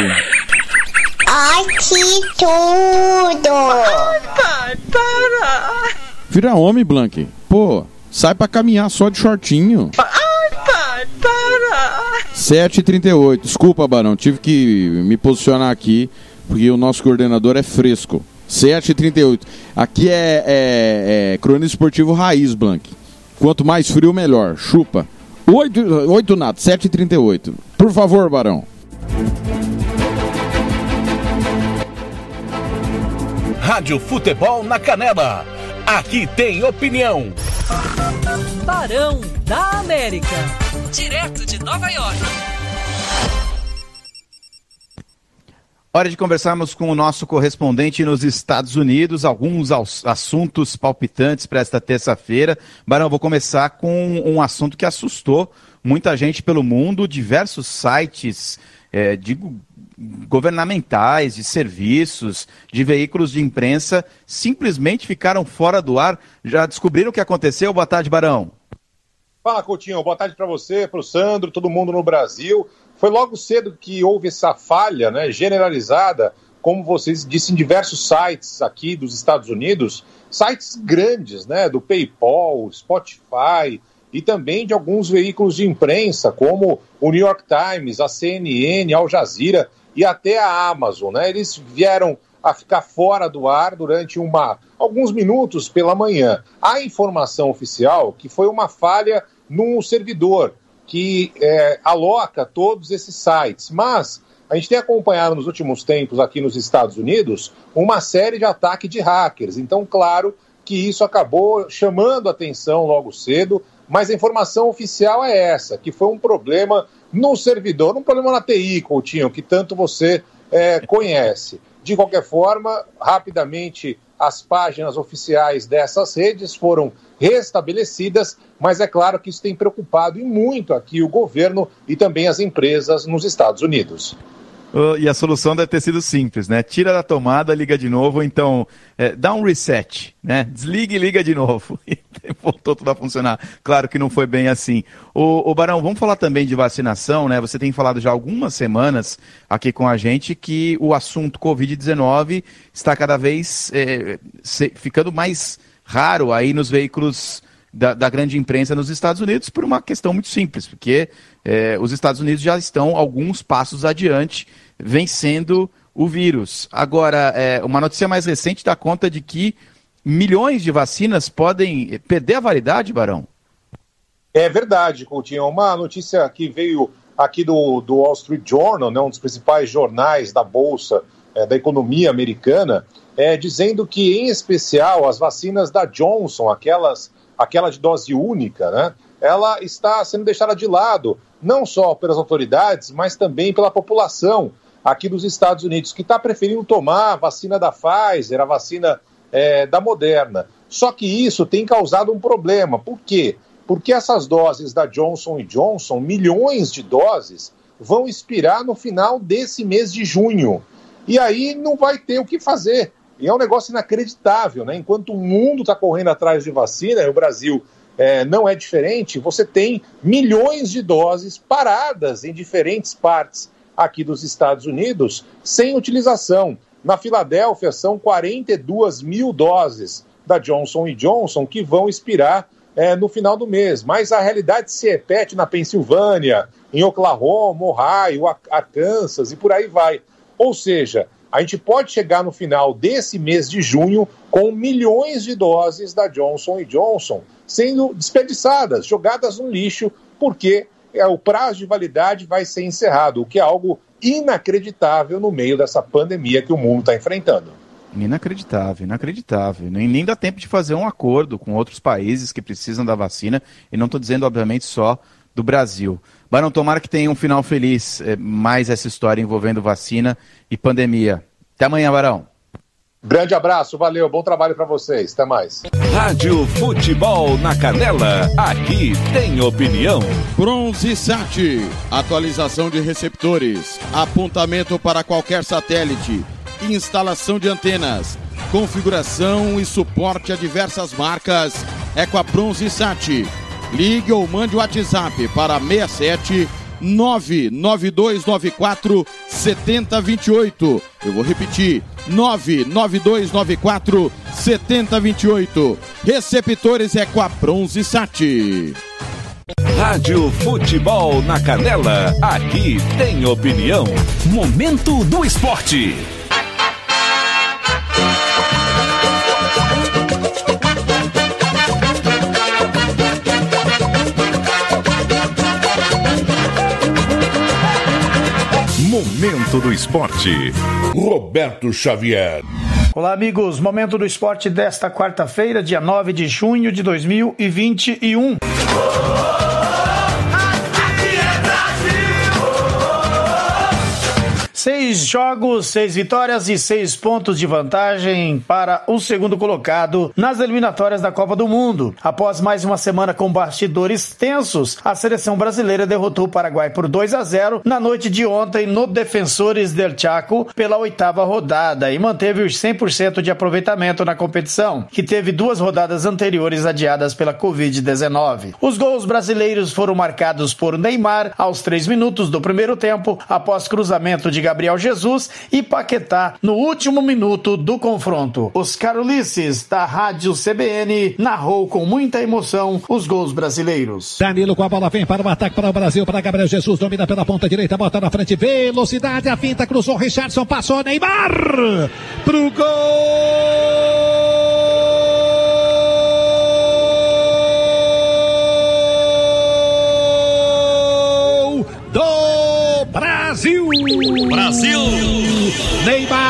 Ai, que tudo! Pai, para! Vira homem, Blank. Pô, sai pra caminhar só de shortinho. Ai, pai, para! 7h38. Desculpa, Barão, tive que me posicionar aqui, porque o nosso coordenador é fresco. 7h38. Aqui é, é, é esportivo raiz, Blank. Quanto mais frio, melhor. Chupa. 8, 8 nada, 7h38. Por favor, Barão. Rádio Futebol na Canela. Aqui tem opinião. Barão da América. Direto de Nova York. Hora de conversarmos com o nosso correspondente nos Estados Unidos, alguns assuntos palpitantes para esta terça-feira. Barão, vou começar com um assunto que assustou muita gente pelo mundo, diversos sites, é, digo, governamentais, de serviços, de veículos de imprensa, simplesmente ficaram fora do ar. Já descobriram o que aconteceu? Boa tarde, Barão. Fala, Coutinho. Boa tarde para você, para o Sandro, todo mundo no Brasil. Foi logo cedo que houve essa falha né, generalizada, como vocês disseram, em diversos sites aqui dos Estados Unidos, sites grandes, né, do PayPal, Spotify e também de alguns veículos de imprensa, como o New York Times, a CNN, Al Jazeera e até a Amazon. Né? Eles vieram a ficar fora do ar durante uma, alguns minutos pela manhã. A informação oficial que foi uma falha num servidor que é, aloca todos esses sites, mas A gente tem acompanhado nos últimos tempos aqui nos Estados Unidos uma série de ataques de hackers. Então, claro que isso acabou chamando atenção logo cedo, mas a informação oficial é essa, que foi um problema no servidor, um problema na TI, Coutinho, que tanto você é, conhece. De qualquer forma, rapidamente as páginas oficiais dessas redes foram restabelecidas, mas é claro que isso tem preocupado e muito aqui o governo e também as empresas nos Estados Unidos. Uh, e a solução deve ter sido simples, né? Tira da tomada, liga de novo, então é, dá um reset, né? Desliga e liga de novo. [laughs] E voltou tudo a funcionar. Claro que não foi bem assim. O, Barão, vamos falar também de vacinação, né? Você tem falado já algumas semanas aqui com a gente que o assunto Covid-19 está cada vez é, se, ficando mais raro aí nos veículos da, da, grande imprensa nos Estados Unidos por uma questão muito simples, porque é, os Estados Unidos já estão alguns passos adiante vencendo o vírus. Agora, é, uma notícia mais recente dá conta de que milhões de vacinas podem perder a validade, Barão? É verdade, Coutinho. Uma notícia que veio aqui do, do Wall Street Journal, né, um dos principais jornais da Bolsa, é, da economia americana, é, dizendo que, em especial, as vacinas da Johnson, aquelas, aquela de dose única, né, ela está sendo deixada de lado, não só pelas autoridades, mas também pela população aqui dos Estados Unidos, que está preferindo tomar a vacina da Pfizer, a vacina é, da Moderna. Só que isso tem causado um problema. Por quê? Porque essas doses da Johnson Johnson, milhões de doses, vão expirar no final desse mês de junho. E aí não vai ter o que fazer. E é um negócio inacreditável, né? Enquanto o mundo está correndo atrás de vacina, o Brasil é, não é diferente, você tem milhões de doses paradas em diferentes partes aqui dos Estados Unidos sem utilização. Na Filadélfia, são 42 mil doses da Johnson Johnson que vão expirar é, no final do mês. Mas a realidade se repete na Pensilvânia, em Oklahoma, Ohio, Arkansas e por aí vai. Ou seja, a gente pode chegar no final desse mês de junho com milhões de doses da Johnson Johnson sendo desperdiçadas, jogadas no lixo, porque é, o prazo de validade vai ser encerrado, o que é algo inacreditável no meio dessa pandemia que o mundo está enfrentando. Inacreditável, inacreditável. Nem, nem dá tempo de fazer um acordo com outros países que precisam da vacina, e não estou dizendo, obviamente, só do Brasil. Barão, tomara que tenha um final feliz, é, mais essa história envolvendo vacina e pandemia. Até amanhã, Barão. Grande abraço, valeu, bom trabalho para vocês, até mais. Rádio Futebol na Canela, aqui tem opinião. Bronze Sat, atualização de receptores, apontamento para qualquer satélite, instalação de antenas, configuração e suporte a diversas marcas. É com a Bronze Sat. Ligue ou mande o WhatsApp para 67 99294 7028. Eu vou repetir: 99294 7028. Receptores é com a Bronze Sat. Rádio Futebol na Canela, aqui tem opinião. Momento do esporte. Momento do esporte. Roberto Xavier. Olá, amigos. Momento do esporte desta quarta-feira, dia 9 de junho de 2021. Seis jogos, seis vitórias e seis pontos de vantagem para o segundo colocado nas eliminatórias da Copa do Mundo. Após mais uma semana com bastidores tensos, a seleção brasileira derrotou o Paraguai por 2 a 0 na noite de ontem no Defensores del Chaco pela oitava rodada e manteve os 100% de aproveitamento na competição, que teve duas rodadas anteriores adiadas pela Covid-19. Os gols brasileiros foram marcados por Neymar aos três minutos do primeiro tempo, após cruzamento de Gabriel Jesus e Paquetá no último minuto do confronto. Os Carolices da Rádio CBN narrou com muita emoção os gols brasileiros. Danilo com a bola vem para o ataque para o Brasil, para Gabriel Jesus, domina pela ponta direita, bota na frente, velocidade, a finta, cruzou Richardson, passou Neymar pro gol! Brasil! Neymar!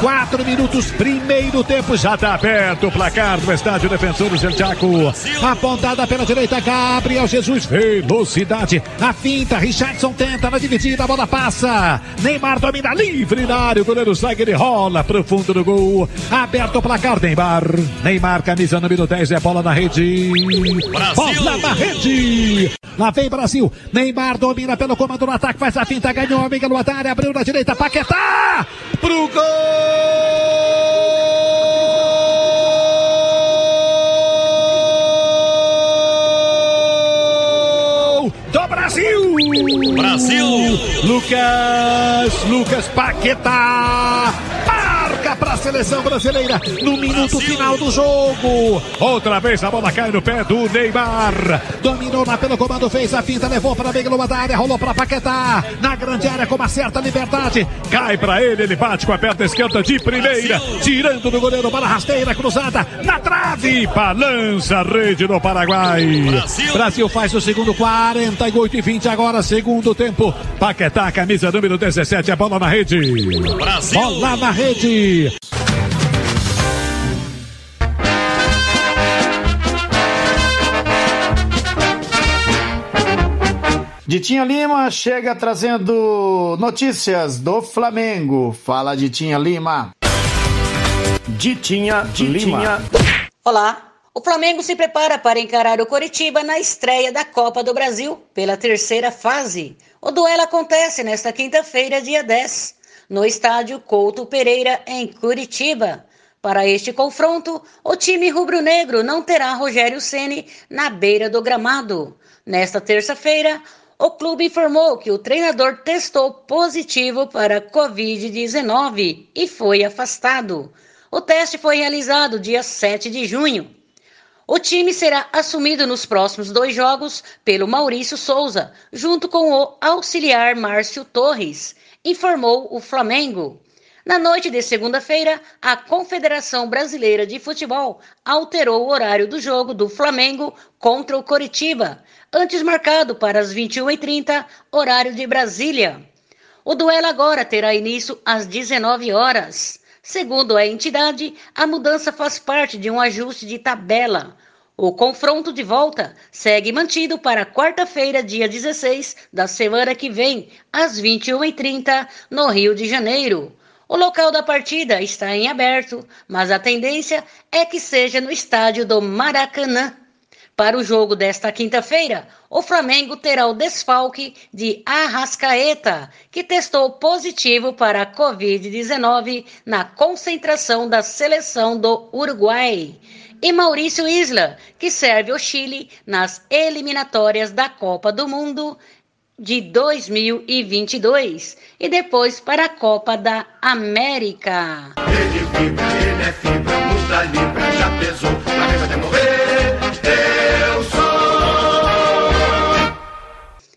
4 minutos, primeiro tempo, já está aberto o placar do estádio Defensor do Santiago. Apontada pela direita, Gabriel Jesus, velocidade, a finta, Richardson tenta na dividida, a bola passa. Neymar domina livre na área, o goleiro segue, ele rola pro fundo do gol. Aberto o placar, Neymar. Neymar, camisa número 10, é bola na rede. Bola na rede. Lá vem Brasil. Neymar domina pelo comando no ataque, faz a finta, ganhou, amiga no atalho, abriu na direita, Paquetá. Pro gol do Brasil. Brasil. Lucas, Lucas Paquetá. Marca seleção brasileira no minuto final do jogo. Outra vez a bola cai no pé do Neymar. Dominou na pelo comando, fez a finta, levou para a meia da área, rolou para Paquetá. Na grande área com uma certa liberdade. Cai para ele, ele bate com a perna esquerda de primeira, tirando do goleiro para rasteira cruzada na trave. Balança a rede no Paraguai. Brasil. Brasil faz o segundo 48 e 20 agora, segundo tempo. Paquetá, camisa número 17, a bola na rede. Brasil. Bola na rede. Ditinha Lima chega trazendo notícias do Flamengo. Fala, Ditinha Lima. Ditinha, Lima. Olá. O Flamengo se prepara para encarar o Coritiba na estreia da Copa do Brasil pela terceira fase. O duelo acontece nesta quinta-feira, dia 10, no estádio Couto Pereira, em Curitiba. Para este confronto, o time rubro-negro não terá Rogério Ceni na beira do gramado. Nesta terça-feira, o clube informou que o treinador testou positivo para Covid-19 e foi afastado. O teste foi realizado dia 7 de junho. O time será assumido nos próximos dois jogos pelo Maurício Souza, junto com o auxiliar Márcio Torres, informou o Flamengo. Na noite de segunda-feira, a Confederação Brasileira de Futebol alterou o horário do jogo do Flamengo contra o Coritiba, antes marcado para as 21h30, horário de Brasília. O duelo agora terá início às 19 horas. Segundo a entidade, a mudança faz parte de um ajuste de tabela. O confronto de volta segue mantido para quarta-feira, dia 16 da semana que vem, às 21h30, no Rio de Janeiro. O local da partida está em aberto, mas a tendência é que seja no estádio do Maracanã. Para o jogo desta quinta-feira, o Flamengo terá o desfalque de Arrascaeta, que testou positivo para a Covid-19 na concentração da seleção do Uruguai. E Maurício Isla, que serve o Chile nas eliminatórias da Copa do Mundo de 2022 e depois para a Copa da América. Ele vibra, ele é fibra.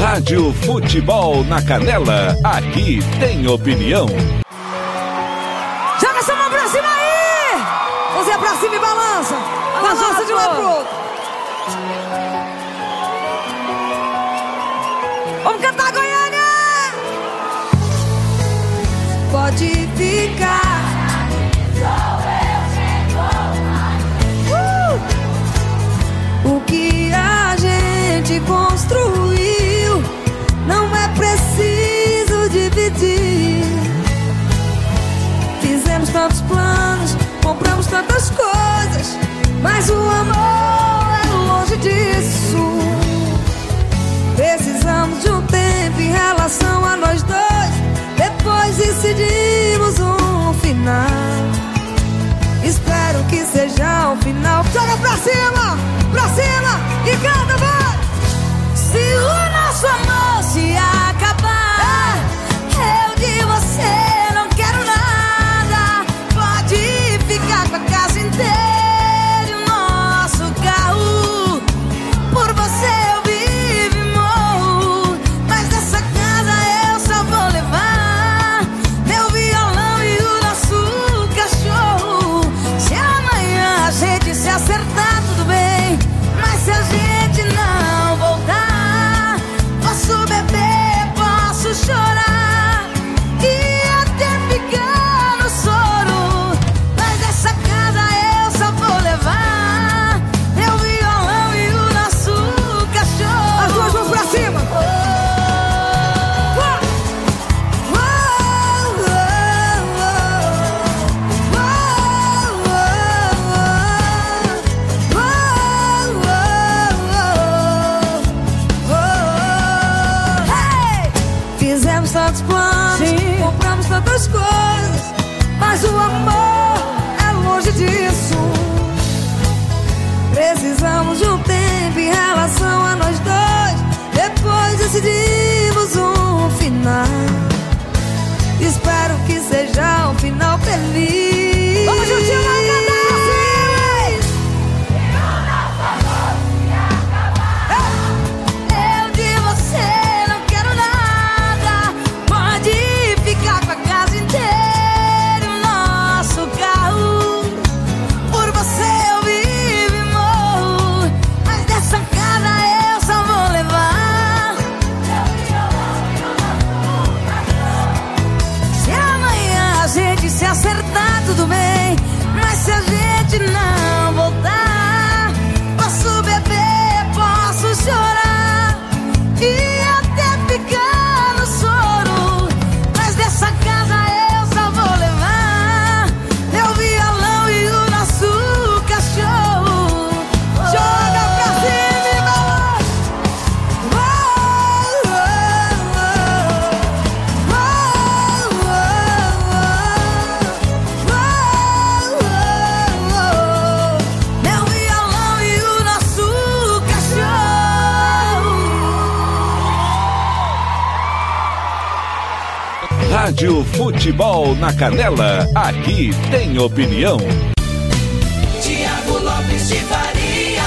Rádio Futebol na Canela. Aqui tem opinião. Joga essa mão pra cima aí! Você pra cima e balança. Balança de um lado pro outro. Vamos cantar Goiânia! Pode ficar. Tantos planos, compramos tantas coisas, mas o amor é longe disso. Precisamos de um tempo em relação a nós dois, depois decidimos um final. Espero que seja o final. Joga pra cima, pra cima e canta, vai! Se o nosso amor se acabar, na Canela. Aqui tem opinião. Tiago Lopes de Faria.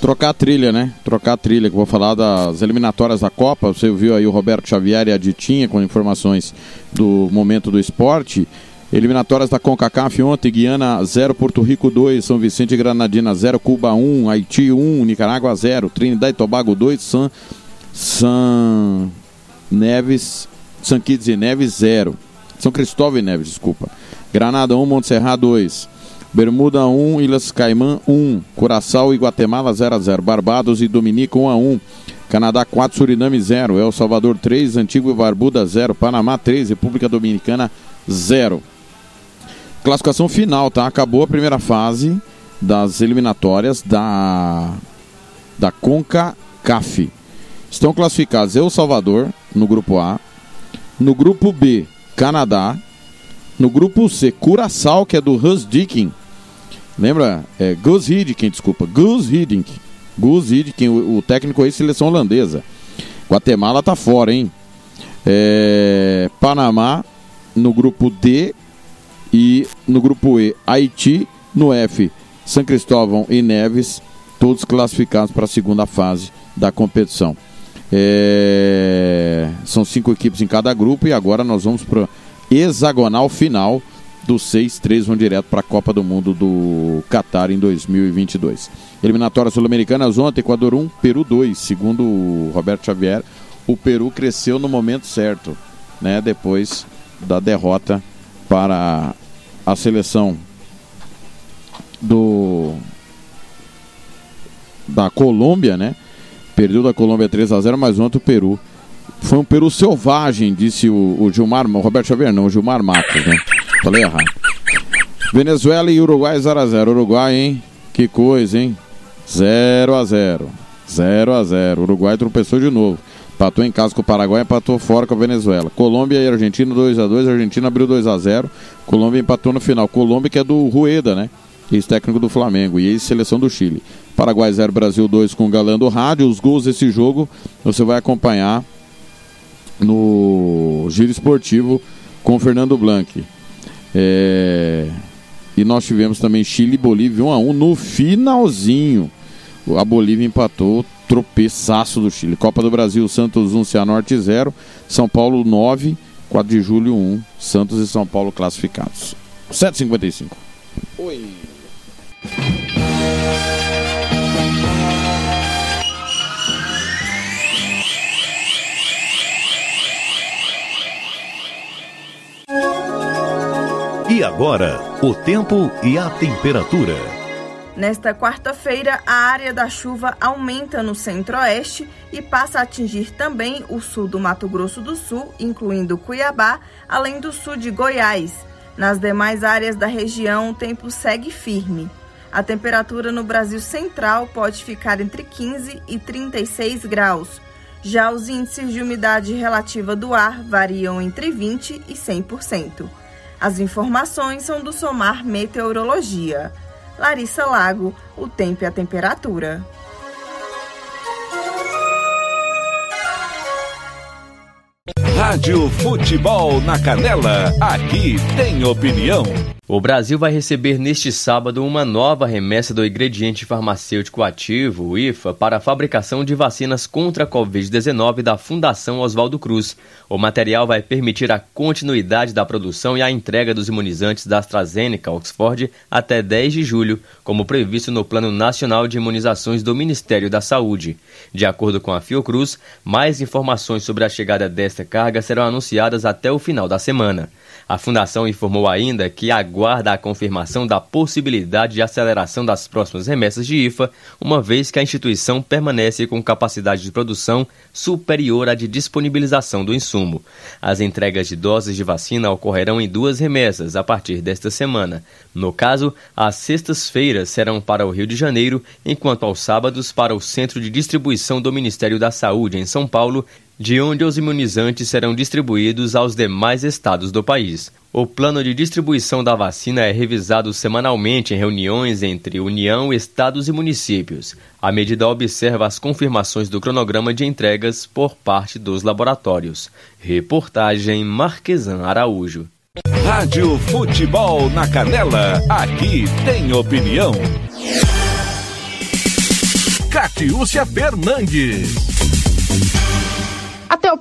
Trocar a trilha, né? Trocar a trilha, que eu vou falar das eliminatórias da Copa. Você viu aí o Roberto Xavier e a Ditinha com informações do momento do esporte. Eliminatórias da CONCACAF ontem, Guiana 0, Porto Rico 2, São Vicente e Granadina 0, Cuba 1, Haiti 1, Nicarágua 0, Trinidad e Tobago 2, San, San Neves, San Kitts e Neves 0, São Cristóvão e Neves, desculpa. Granada 1, Montserrat 2, Bermuda 1, Ilhas Caimã 1, Curaçao e Guatemala 0 a 0, Barbados e Dominica 1 a 1, Canadá 4, Suriname 0, El Salvador 3, Antigua e Barbuda 0, Panamá 3, República Dominicana 0. Classificação final, tá? Acabou a primeira fase das eliminatórias da da CONCACAF. Estão classificados El Salvador no grupo A, no grupo B, Canadá, no grupo C, Curaçao, que é do Hus Dicking. Lembra? É Gus Hiddink, desculpa. Gus Hiddink. Gus o, o técnico aí, seleção holandesa. Guatemala tá fora, hein? É, Panamá no grupo D e no grupo E, Haiti no F, São Cristóvão e Neves, todos classificados para a segunda fase da competição. É, São cinco equipes em cada grupo e agora nós vamos para hexagonal final dos 6-3 vão direto para a Copa do Mundo do Catar em 2022. Eliminatórias sul-americanas ontem, Equador 1, Peru 2. Segundo o Roberto Xavier, o Peru cresceu no momento certo, né? Depois da derrota para a seleção do da Colômbia, né? Perdeu da Colômbia 3 a 0, mas ontem o Peru foi um Peru selvagem, disse o, o Gilmar, o Roberto Xavier, não, o Gilmar Matos, né? Falei errado. Venezuela e Uruguai 0x0. Uruguai, hein? Que coisa, hein? 0x0. 0x0. Uruguai tropeçou de novo. Empatou em casa com o Paraguai, empatou fora com a Venezuela. Colômbia e Argentina 2x2. Argentina abriu 2x0. Colômbia empatou no final. Colômbia que é do Rueda, né? Ex-técnico do Flamengo e ex-seleção do Chile. Paraguai 0, Brasil 2 com o Galã do Rádio. Os gols desse jogo você vai acompanhar no Giro Esportivo com o Fernando Blanc. É, E nós tivemos também Chile e Bolívia 1 a 1 no finalzinho. A Bolívia empatou, tropeçaço do Chile. Copa do Brasil, Santos 1, Cianorte 0. São Paulo 9, 4 de julho 1. Santos e São Paulo classificados. 7h55. Oi. E agora, o tempo e a temperatura. Nesta quarta-feira, a área da chuva aumenta no centro-oeste e passa a atingir também o sul do Mato Grosso do Sul, incluindo Cuiabá, além do sul de Goiás. Nas demais áreas da região, o tempo segue firme. A temperatura no Brasil central pode ficar entre 15 e 36 graus. Já os índices de umidade relativa do ar variam entre 20 e 100%. As informações são do Somar Meteorologia. Larissa Lago, o tempo e a temperatura. Rádio Futebol na Canela. Aqui tem opinião. O Brasil vai receber neste sábado uma nova remessa do ingrediente farmacêutico ativo, o IFA, para a fabricação de vacinas contra a Covid-19 da Fundação Oswaldo Cruz. O material vai permitir a continuidade da produção e a entrega dos imunizantes da AstraZeneca Oxford até 10 de julho, como previsto no Plano Nacional de Imunizações do Ministério da Saúde. De acordo com a Fiocruz, mais informações sobre a chegada desta carga vagas serão anunciadas até o final da semana. A fundação informou ainda que aguarda a confirmação da possibilidade de aceleração das próximas remessas de IFA, uma vez que a instituição permanece com capacidade de produção superior à de disponibilização do insumo. As entregas de doses de vacina ocorrerão em duas remessas a partir desta semana. No caso, as sextas-feiras serão para o Rio de Janeiro, enquanto aos sábados para o Centro de Distribuição do Ministério da Saúde em São Paulo de onde os imunizantes serão distribuídos aos demais estados do país. O plano de distribuição da vacina é revisado semanalmente em reuniões entre União, estados e municípios. A medida observa as confirmações do cronograma de entregas por parte dos laboratórios. Reportagem Marquesan Araújo. Rádio Futebol na Canela, aqui tem opinião. Catiúcia Fernandes.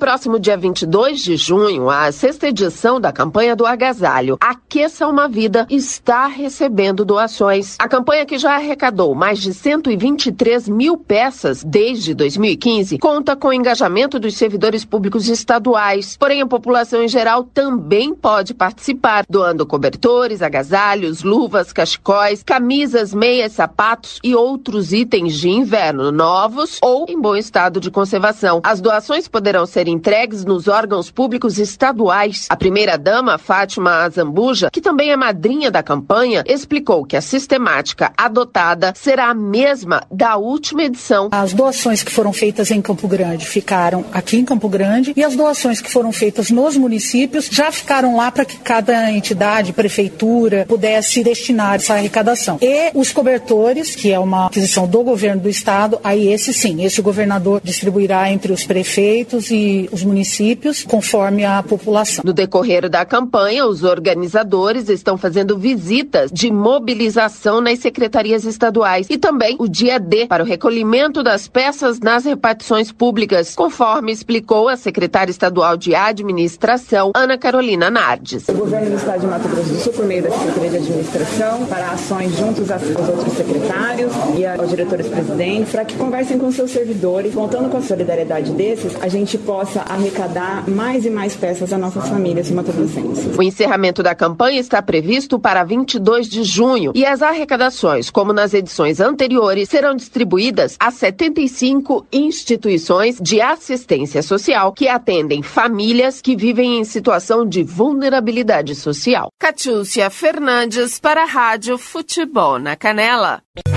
Próximo dia 22 de junho, a sexta edição da campanha do agasalho Aqueça uma Vida está recebendo doações. A campanha que já arrecadou mais de 123 mil peças desde 2015 conta com o engajamento dos servidores públicos estaduais. Porém, a população em geral também pode participar, doando cobertores, agasalhos, luvas, cachecóis, camisas, meias, sapatos e outros itens de inverno novos ou em bom estado de conservação. As doações poderão ser entregues nos órgãos públicos estaduais. A primeira-dama, Fátima Azambuja, que também é madrinha da campanha, explicou que a sistemática adotada será a mesma da última edição. As doações que foram feitas em Campo Grande ficaram aqui em Campo Grande e as doações que foram feitas nos municípios já ficaram lá para que cada entidade, prefeitura, pudesse destinar essa arrecadação. E os cobertores, que é uma aquisição do governo do estado, aí esse sim, esse governador distribuirá entre os prefeitos e os municípios, conforme a população. No decorrer da campanha, os organizadores estão fazendo visitas de mobilização nas secretarias estaduais e também o dia D para o recolhimento das peças nas repartições públicas, conforme explicou a secretária estadual de administração, Ana Carolina Nardes. O governo do estado de Mato Grosso do Sul, por meio da Secretaria de Administração, para ações juntos aos outros secretários e aos diretores presidentes, para que conversem com seus servidores, contando com a solidariedade desses, a gente possa arrecadar mais e mais peças às nossas famílias matogrossenses. O encerramento da campanha está previsto para 22 de junho e as arrecadações, como nas edições anteriores, serão distribuídas a 75 instituições de assistência social que atendem famílias que vivem em situação de vulnerabilidade social. Catiúcia Fernandes para a Rádio Futebol na Canela.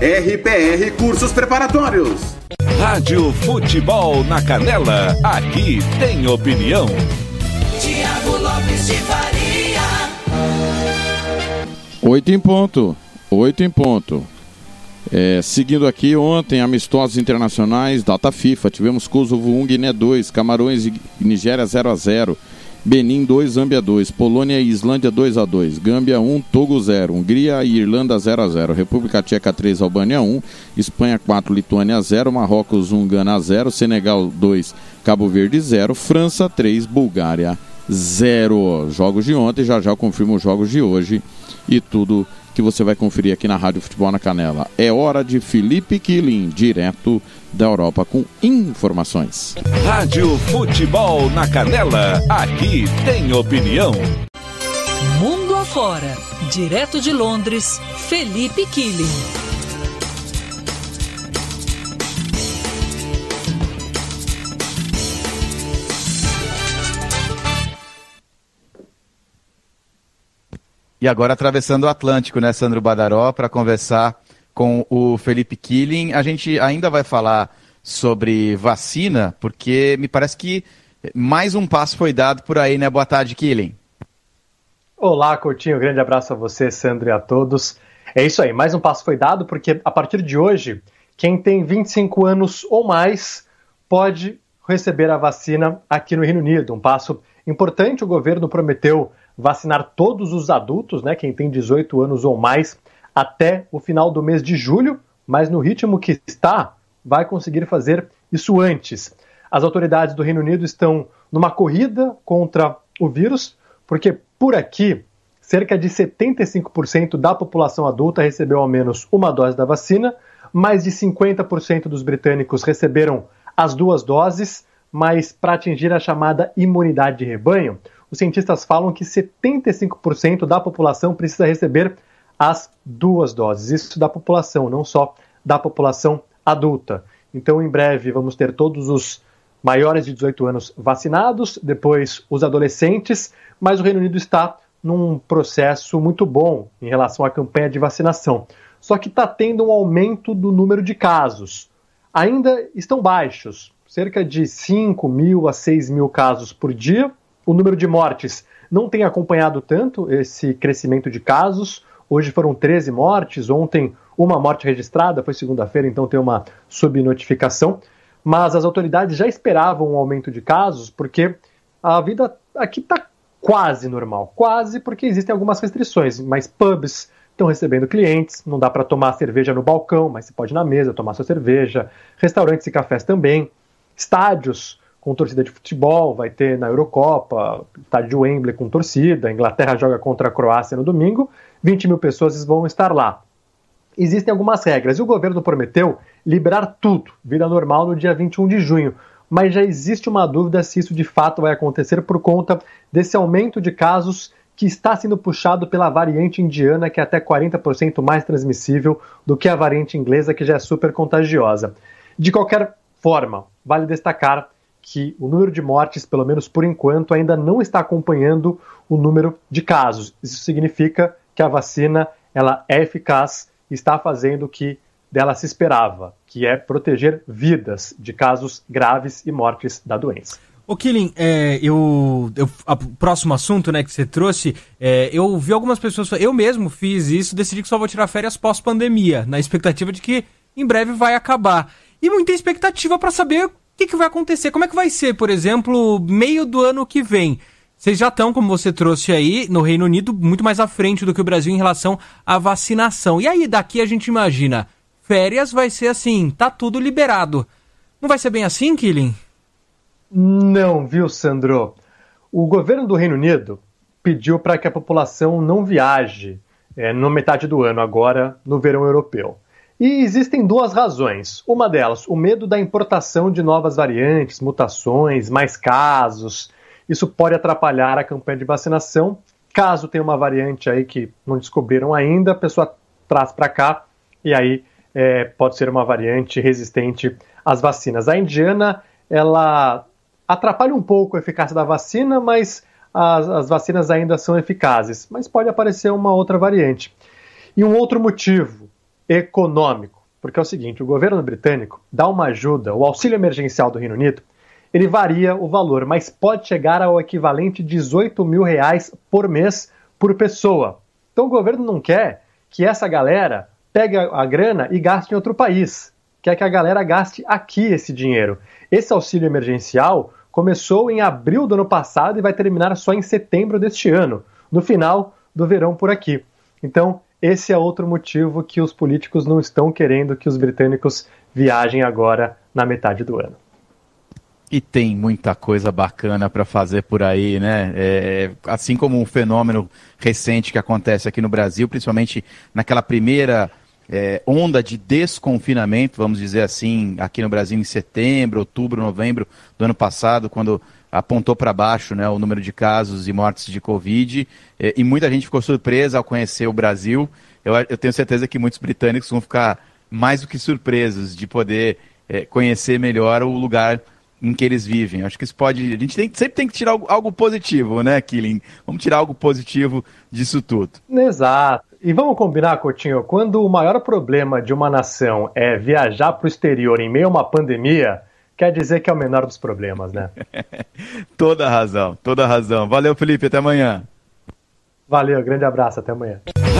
RPR Cursos Preparatórios. Rádio Futebol na Canela, aqui tem opinião. Tiago Lopes de Faria. Oito em ponto. Oito em ponto. É, seguindo aqui, ontem, amistosos internacionais, data FIFA. Tivemos Kosovo 1, Guiné 2, Camarões e Nigéria 0 a 0 Benin 2, Zâmbia 2, Polônia e Islândia 2 a 2, Gâmbia 1, Togo 0, Hungria e Irlanda 0 a 0, República Tcheca 3, Albânia 1, Espanha 4, Lituânia 0, Marrocos 1, Gana 0, Senegal 2, Cabo Verde 0, França 3, Bulgária 0. Jogos de ontem, já já eu confirmo os jogos de hoje e tudo que você vai conferir aqui na Rádio Futebol na Canela. É hora de Felipe Killing, direto da Europa, com informações. Rádio Futebol na Canela, aqui tem opinião. Mundo afora, direto de Londres, Felipe Killing. E agora atravessando o Atlântico, né, Sandro Badaró, para conversar com o Felipe Killing. A gente ainda vai falar sobre vacina, porque me parece que mais um passo foi dado por aí, né? Boa tarde, Killing. Olá, Coutinho. Grande abraço a você, Sandro, e a todos. É isso aí, mais um passo foi dado, porque a partir de hoje, quem tem 25 anos ou mais pode receber a vacina aqui no Reino Unido. Um passo Importante, o governo prometeu vacinar todos os adultos, né, quem tem 18 anos ou mais, até o final do mês de julho, mas no ritmo que está, vai conseguir fazer isso antes. As autoridades do Reino Unido estão numa corrida contra o vírus, porque por aqui cerca de 75% da população adulta recebeu ao menos uma dose da vacina, mais de 50% dos britânicos receberam as duas doses, mas para atingir a chamada imunidade de rebanho, os cientistas falam que 75% da população precisa receber as duas doses. Isso da população, não só da população adulta. Então, em breve, vamos ter todos os maiores de 18 anos vacinados, depois os adolescentes, mas o Reino Unido está num processo muito bom em relação à campanha de vacinação. Só que está tendo um aumento do número de casos. Ainda estão baixos, cerca de 5 mil a 6 mil casos por dia. O número de mortes não tem acompanhado tanto esse crescimento de casos. Hoje foram 13 mortes, ontem uma morte registrada, foi segunda-feira, então tem uma subnotificação. Mas as autoridades já esperavam um aumento de casos, porque a vida aqui está quase normal. Quase porque existem algumas restrições, mas pubs estão recebendo clientes, não dá para tomar cerveja no balcão, mas você pode ir na mesa tomar sua cerveja. Restaurantes e cafés também. Estádios com torcida de futebol, vai ter na Eurocopa, estádio Wembley com torcida, a Inglaterra joga contra a Croácia no domingo, 20 mil pessoas vão estar lá. Existem algumas regras e o governo prometeu liberar tudo, vida normal, no dia 21 de junho mas já existe uma dúvida se isso de fato vai acontecer por conta desse aumento de casos que está sendo puxado pela variante indiana, que é até 40% mais transmissível do que a variante inglesa, que já é super contagiosa. De qualquer forma, vale destacar que o número de mortes, pelo menos por enquanto, ainda não está acompanhando o número de casos. Isso significa que a vacina ela é eficaz e está fazendo o que dela se esperava, que é proteger vidas de casos graves e mortes da doença. Ô Killing, é, eu, eu, a, próximo assunto né, que você trouxe, é, eu vi algumas pessoas, eu mesmo fiz isso, decidi que só vou tirar férias pós-pandemia, na expectativa de que em breve vai acabar. E muita expectativa para saber o que, que vai acontecer, como é que vai ser, por exemplo, meio do ano que vem. Vocês já estão, como você trouxe aí, no Reino Unido, muito mais à frente do que o Brasil em relação à vacinação. E aí, daqui a gente imagina, férias vai ser assim, tá tudo liberado. Não vai ser bem assim, Killing? Não, viu, Sandro? O governo do Reino Unido pediu para que a população não viaje é, no metade do ano, agora no verão europeu. E existem duas razões. Uma delas, o medo da importação de novas variantes, mutações, mais casos. Isso pode atrapalhar a campanha de vacinação. Caso tenha uma variante aí que não descobriram ainda, a pessoa traz para cá e aí é, pode ser uma variante resistente às vacinas. A indiana, ela atrapalha um pouco a eficácia da vacina, mas as, as vacinas ainda são eficazes. Mas pode aparecer uma outra variante. E um outro motivo, econômico. Porque é o seguinte, o governo britânico dá uma ajuda, o auxílio emergencial do Reino Unido, ele varia o valor, mas pode chegar ao equivalente de 18 mil reais por mês por pessoa. Então o governo não quer que essa galera pegue a grana e gaste em outro país. Quer que a galera gaste aqui esse dinheiro. Esse auxílio emergencial começou em abril do ano passado e vai terminar só em setembro deste ano, no final do verão por aqui. Então, esse é outro motivo que os políticos não estão querendo que os britânicos viajem agora na metade do ano. E tem muita coisa bacana para fazer por aí, né? É, assim como um fenômeno recente que acontece aqui no Brasil, principalmente naquela primeira é, onda de desconfinamento, vamos dizer assim, aqui no Brasil em setembro, outubro, novembro do ano passado, quando apontou para baixo né, o número de casos e mortes de Covid, é, e muita gente ficou surpresa ao conhecer o Brasil. Eu, eu, tenho certeza que muitos britânicos vão ficar mais do que surpresos de poder é, conhecer melhor o lugar em que eles vivem. Acho que isso pode. A gente tem, sempre tem que tirar algo, algo positivo, né, Killing? Vamos tirar algo positivo disso tudo. Exato. E vamos combinar, Coutinho, quando o maior problema de uma nação é viajar para o exterior em meio a uma pandemia, quer dizer que é o menor dos problemas, né? [laughs] toda razão, toda razão. Valeu, Felipe, até amanhã. Valeu, grande abraço, até amanhã.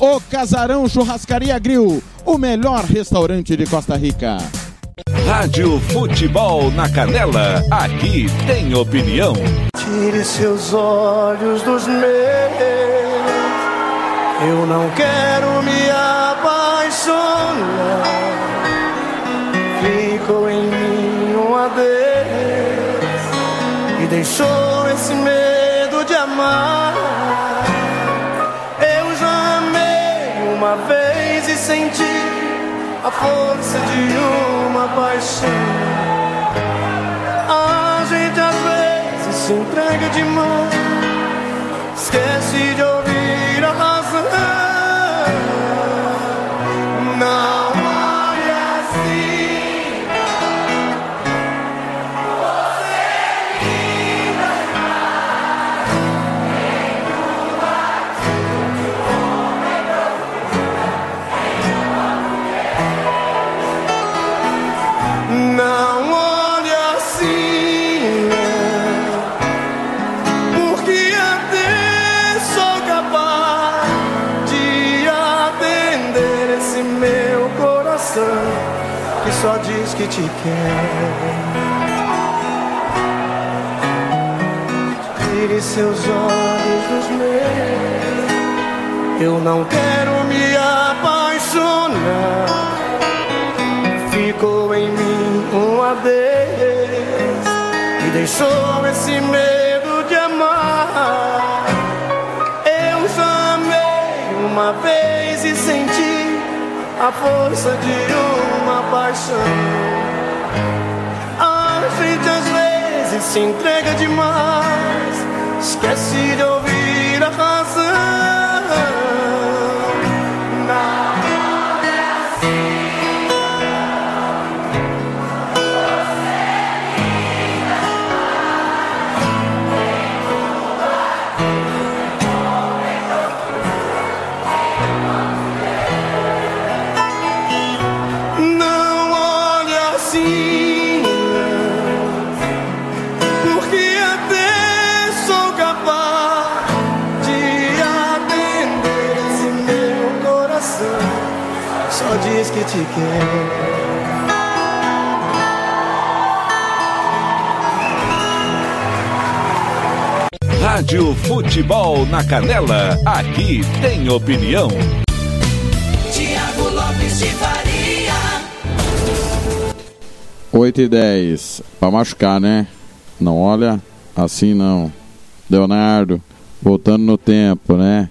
O Casarão Churrascaria Grill, o melhor restaurante de Costa Rica. Rádio Futebol na Canela, aqui tem opinião. Tire seus olhos dos meus. Eu não quero me apaixonar. Ficou em mim um adeus e deixou esse medo de amar. A força de uma paixão. A gente às vezes se entrega demais, esquece de ouvir que te quer. Tire seus olhos dos meus. Eu não quero me apaixonar ficou em mim um adeus e deixou esse medo de amar. Eu já amei uma vez e senti a força de uma paixão. A gente às vezes se entrega demais, esquece de ouvir quer. Rádio Futebol na Canela, aqui tem opinião. Tiago Lopes de Faria. 8 e 10. Pra machucar, né? Não olha assim não. Leonardo, voltando no tempo, né?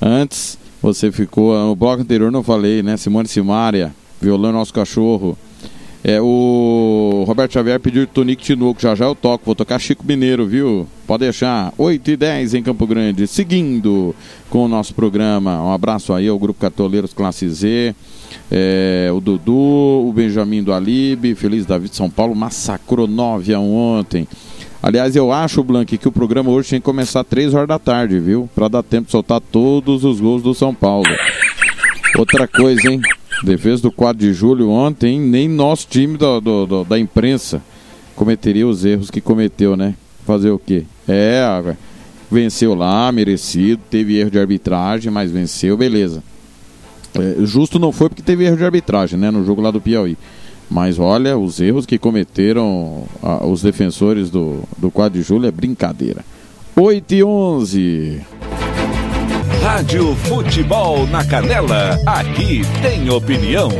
Antes você ficou. No bloco anterior não falei, né? Simone Simária, violando nosso cachorro. É, o Roberto Xavier pediu Tonico Tinoco, já já eu toco, vou tocar Chico Mineiro, viu? Pode deixar, 8 e 10 em Campo Grande, seguindo com o nosso programa. Um abraço aí ao Grupo Cartoleiros Classe Z, é, o Dudu, o Benjamin do Alibe, Feliz David São Paulo, massacrou 9 a 1 ontem. Aliás, eu acho, Blank, que o programa hoje tem que começar às 3 horas da tarde, viu? Pra dar tempo de soltar todos os gols do São Paulo. Outra coisa, hein? Defesa do 4 de julho ontem, nem nosso time do, do- do- da imprensa cometeria os erros que cometeu, né? Fazer o quê? É, venceu lá, merecido, teve erro de arbitragem, mas venceu, beleza. É, justo não foi porque teve erro de arbitragem, né? No jogo lá do Piauí. Mas olha, os erros que cometeram ah, os defensores do, do 4 de julho é brincadeira. 8 e 11. Rádio Futebol na Canela, aqui tem opinião.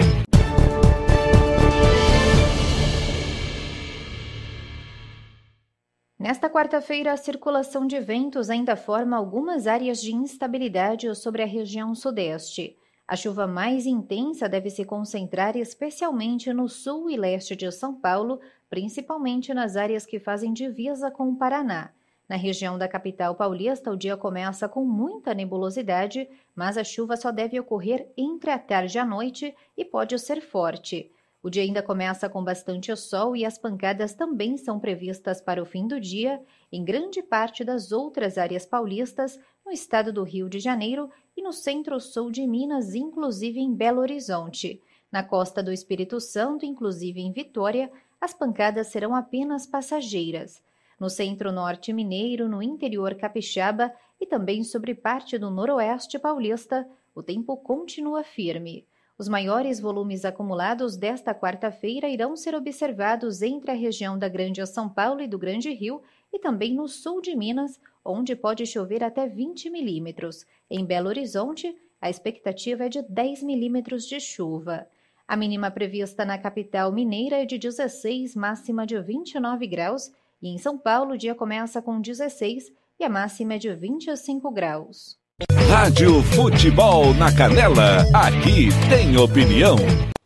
Nesta quarta-feira, a circulação de ventos ainda forma algumas áreas de instabilidade sobre a região sudeste. A chuva mais intensa deve se concentrar especialmente no sul e leste de São Paulo, principalmente nas áreas que fazem divisa com o Paraná. Na região da capital paulista, o dia começa com muita nebulosidade, mas a chuva só deve ocorrer entre a tarde e a noite e pode ser forte. O dia ainda começa com bastante sol e as pancadas também são previstas para o fim do dia em grande parte das outras áreas paulistas, no estado do Rio de Janeiro e no centro-sul de Minas, inclusive em Belo Horizonte. Na costa do Espírito Santo, inclusive em Vitória, as pancadas serão apenas passageiras. No centro-norte mineiro, no interior capixaba e também sobre parte do noroeste paulista, o tempo continua firme. Os maiores volumes acumulados desta quarta-feira irão ser observados entre a região da Grande São Paulo e do Grande Rio e também no sul de Minas, onde pode chover até 20 milímetros. Em Belo Horizonte, a expectativa é de 10 milímetros de chuva. A mínima prevista na capital mineira é de 16, máxima de 29 graus, e em São Paulo o dia começa com 16 e a máxima é de 25 graus. Rádio Futebol na Canela, aqui tem opinião.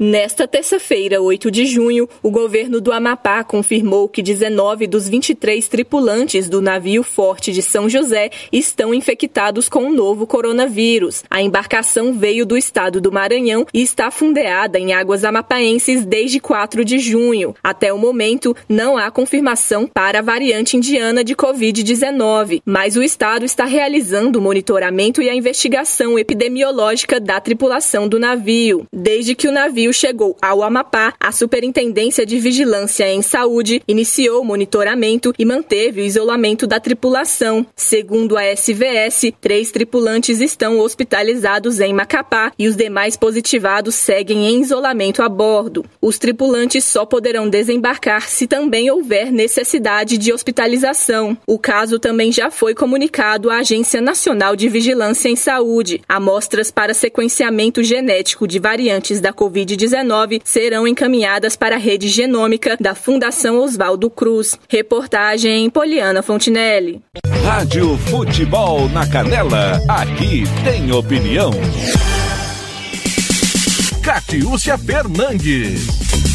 Nesta terça-feira, 8 de junho, o governo do Amapá confirmou que 19 dos 23 tripulantes do navio Forte de São José estão infectados com o novo coronavírus. A embarcação veio do estado do Maranhão e está fundeada em águas amapaenses desde 4 de junho. Até o momento, não há confirmação para a variante indiana de Covid-19, mas o estado está realizando o monitoramento e a investigação epidemiológica da tripulação do navio. Desde que o navio chegou ao Amapá, a Superintendência de Vigilância em Saúde iniciou o monitoramento e manteve o isolamento da tripulação. Segundo a SVS, três tripulantes estão hospitalizados em Macapá e os demais positivados seguem em isolamento a bordo. Os tripulantes só poderão desembarcar se também houver necessidade de hospitalização. O caso também já foi comunicado à Agência Nacional de Vigilância em Saúde. Amostras para sequenciamento genético de variantes da Covid-19 serão encaminhadas para a rede genômica da Fundação Oswaldo Cruz. Reportagem Poliana Fontinelli. Rádio Futebol na Canela, aqui tem opinião. Catiúcia Fernandes.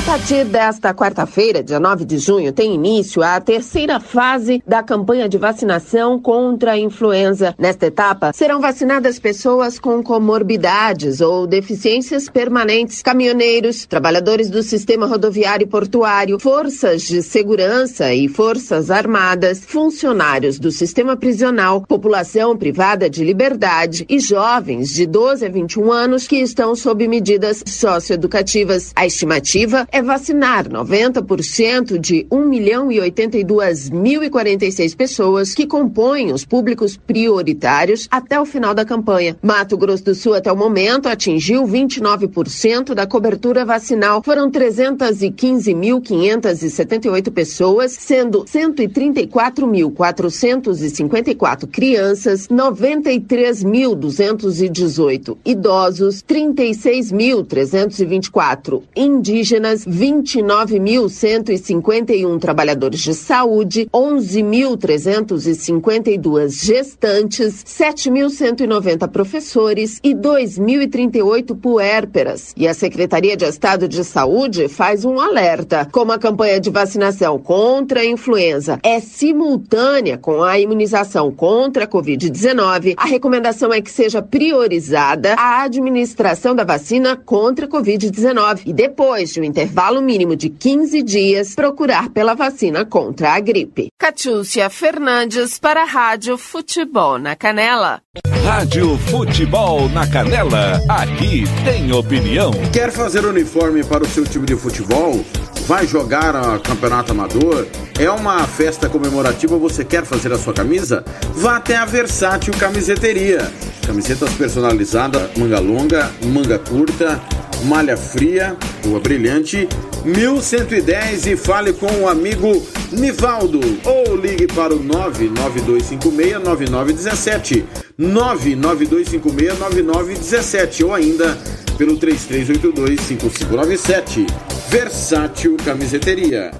A partir desta quarta-feira, dia 9 de junho, tem início a terceira fase da campanha de vacinação contra a influenza. Nesta etapa, serão vacinadas pessoas com comorbidades ou deficiências permanentes, caminhoneiros, trabalhadores do sistema rodoviário e portuário, forças de segurança e forças armadas, funcionários do sistema prisional, população privada de liberdade e jovens de 12 a 21 anos que estão sob medidas socioeducativas. A estimativa é vacinar 90% de 1 milhão e 82 mil e 46 pessoas que compõem os públicos prioritários até o final da campanha. Mato Grosso do Sul, até o momento, atingiu 29% da cobertura vacinal. Foram 315.578 pessoas, sendo 134.454 crianças, 93.218 idosos, 36.324 indígenas, 29.151 trabalhadores de saúde, 11.352 gestantes, 7.190 professores e 2.038 puérperas. E a Secretaria de Estado de Saúde faz um alerta. Como a campanha de vacinação contra a influenza é simultânea com a imunização contra a Covid-19, a recomendação é que seja priorizada a administração da vacina contra a Covid-19 e depois de um intervalo mínimo de 15 dias, procurar pela vacina contra a gripe. Catiúcia Fernandes para a Rádio Futebol na Canela. Rádio Futebol na Canela, aqui tem opinião. Quer fazer uniforme para o seu time de futebol? Vai jogar a campeonato amador? É uma festa comemorativa, você quer fazer a sua camisa? Vá até a Versátil Camiseteria. Camisetas personalizadas, manga longa, manga curta, malha fria, rua brilhante, 1110 e fale com o amigo Nivaldo ou ligue para o 992569917, 992569917 ou ainda pelo 33825597. Versátil Camiseteria.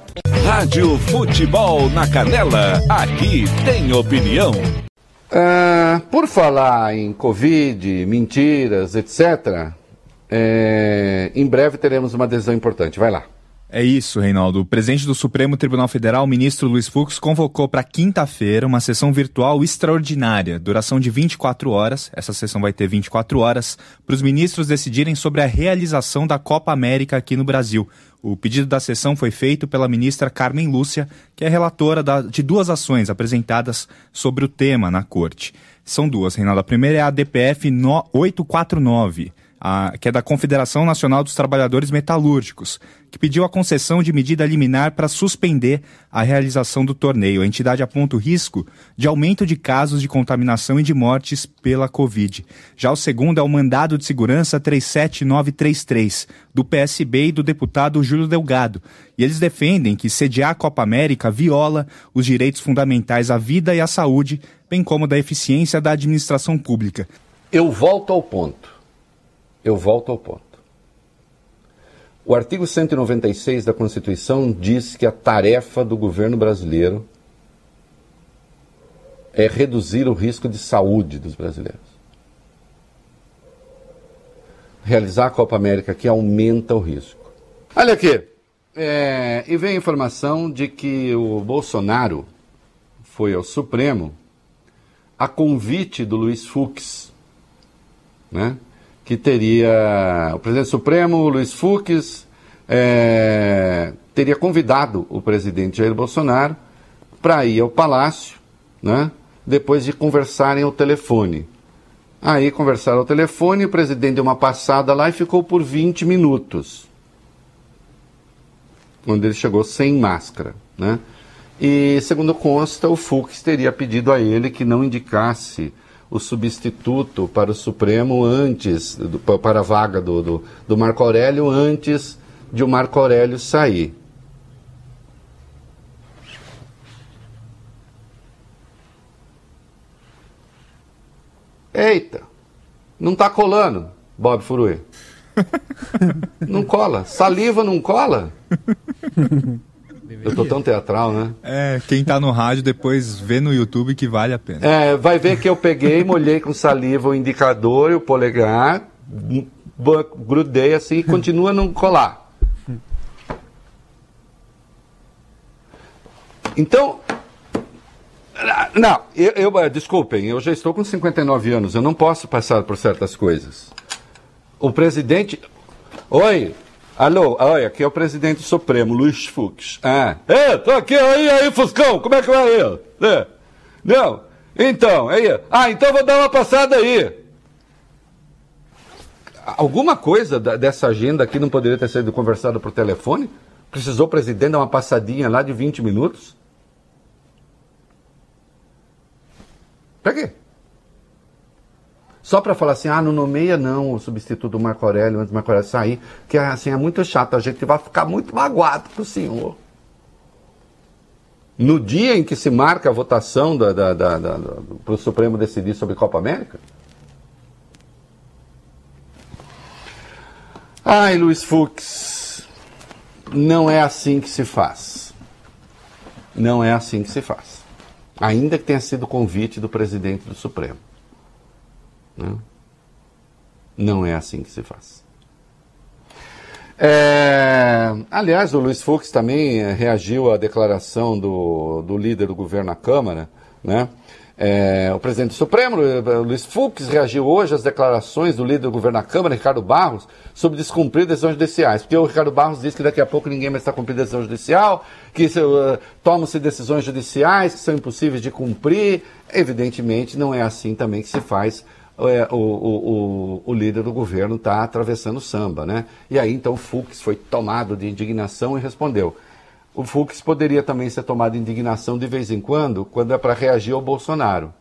Rádio Futebol na Canela, aqui tem opinião. Ah, por falar em Covid, mentiras, etc., é, em breve teremos uma decisão importante. Vai lá. É isso, Reinaldo. O presidente do Supremo Tribunal Federal, ministro Luiz Fux, convocou para quinta-feira uma sessão virtual extraordinária, duração de 24 horas. Essa sessão vai ter 24 horas para os ministros decidirem sobre a realização da Copa América aqui no Brasil. O pedido da sessão foi feito pela ministra Carmen Lúcia, que é relatora de duas ações apresentadas sobre o tema na corte. São duas, Reinaldo. A primeira é a DPF 849 a, que é da Confederação Nacional dos Trabalhadores Metalúrgicos, que pediu a concessão de medida liminar para suspender a realização do torneio. A entidade aponta o risco de aumento de casos de contaminação e de mortes pela Covid. Já o segundo é o mandado de segurança 37933, do PSB e do deputado Júlio Delgado. E eles defendem que sediar a Copa América viola os direitos fundamentais à vida e à saúde, bem como da eficiência da administração pública. Eu volto ao ponto eu volto ao ponto. O artigo 196 da Constituição diz que a tarefa do governo brasileiro é reduzir o risco de saúde dos brasileiros. Realizar a Copa América aqui aumenta o risco. Olha aqui, é, e vem a informação de que o Bolsonaro foi ao Supremo a convite do Luiz Fux, né? Que teria o presidente Supremo, Luiz Fux, é, teria convidado o presidente Jair Bolsonaro para ir ao palácio, né, depois de conversarem ao telefone. Aí conversaram ao telefone, o presidente deu uma passada lá e ficou por 20 minutos. Quando ele chegou sem máscara. Né? E, segundo consta, o Fux teria pedido a ele que não indicasse o substituto para o Supremo antes, do, para a vaga do, do, do Marco Aurélio, antes de o Marco Aurélio sair. Eita, não está colando, Bob Furui. [laughs] não cola. Saliva não cola? [laughs] Eu tô tão teatral, né? É, quem tá no rádio depois vê no YouTube que vale a pena. É, vai ver que eu peguei, molhei com saliva o indicador e o polegar, grudei assim e continua a não colar. Então, não, eu, eu, desculpem, eu já estou com 59 anos, eu não posso passar por certas coisas. O presidente. Oi, Alô, olha, aqui é o presidente supremo, Luiz Fux. Ah, é, tô aqui, aí, aí, Fuscão, como é que vai aí? É. Não, então, aí, ah, então vou dar uma passada aí. Alguma coisa dessa agenda aqui não poderia ter sido conversada por telefone? Precisou o presidente dar uma passadinha lá de 20 minutos? Pra quê? Só para falar assim, ah, não nomeia não o substituto do Marco Aurélio antes do Marco Aurélio sair, que assim é muito chato, a gente vai ficar muito magoado com o senhor. No dia em que se marca a votação para o Supremo decidir sobre Copa América? Ai, Luiz Fux, não é assim que se faz. Não é assim que se faz. Ainda que tenha sido convite do presidente do Supremo. Né? Não é assim que se faz. É, aliás, o Luiz Fux também é, reagiu à declaração do, do líder do governo na Câmara, né? É, o presidente do Supremo, Luiz Fux, reagiu hoje às declarações do líder do governo na Câmara, Ricardo Barros, sobre descumprir decisões judiciais. Porque o Ricardo Barros disse que daqui a pouco ninguém mais está cumprindo decisão judicial, que uh, tomam-se decisões judiciais que são impossíveis de cumprir. Evidentemente, não é assim também que se faz é, o, o, o, líder do governo está atravessando o samba, né? E aí então o Fux foi tomado de indignação e respondeu. O Fux poderia também ser tomado de indignação de vez em quando, quando é para reagir ao Bolsonaro.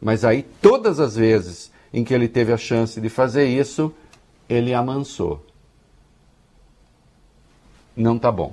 Mas aí todas as vezes em que ele teve a chance de fazer isso, ele amansou. Não tá bom.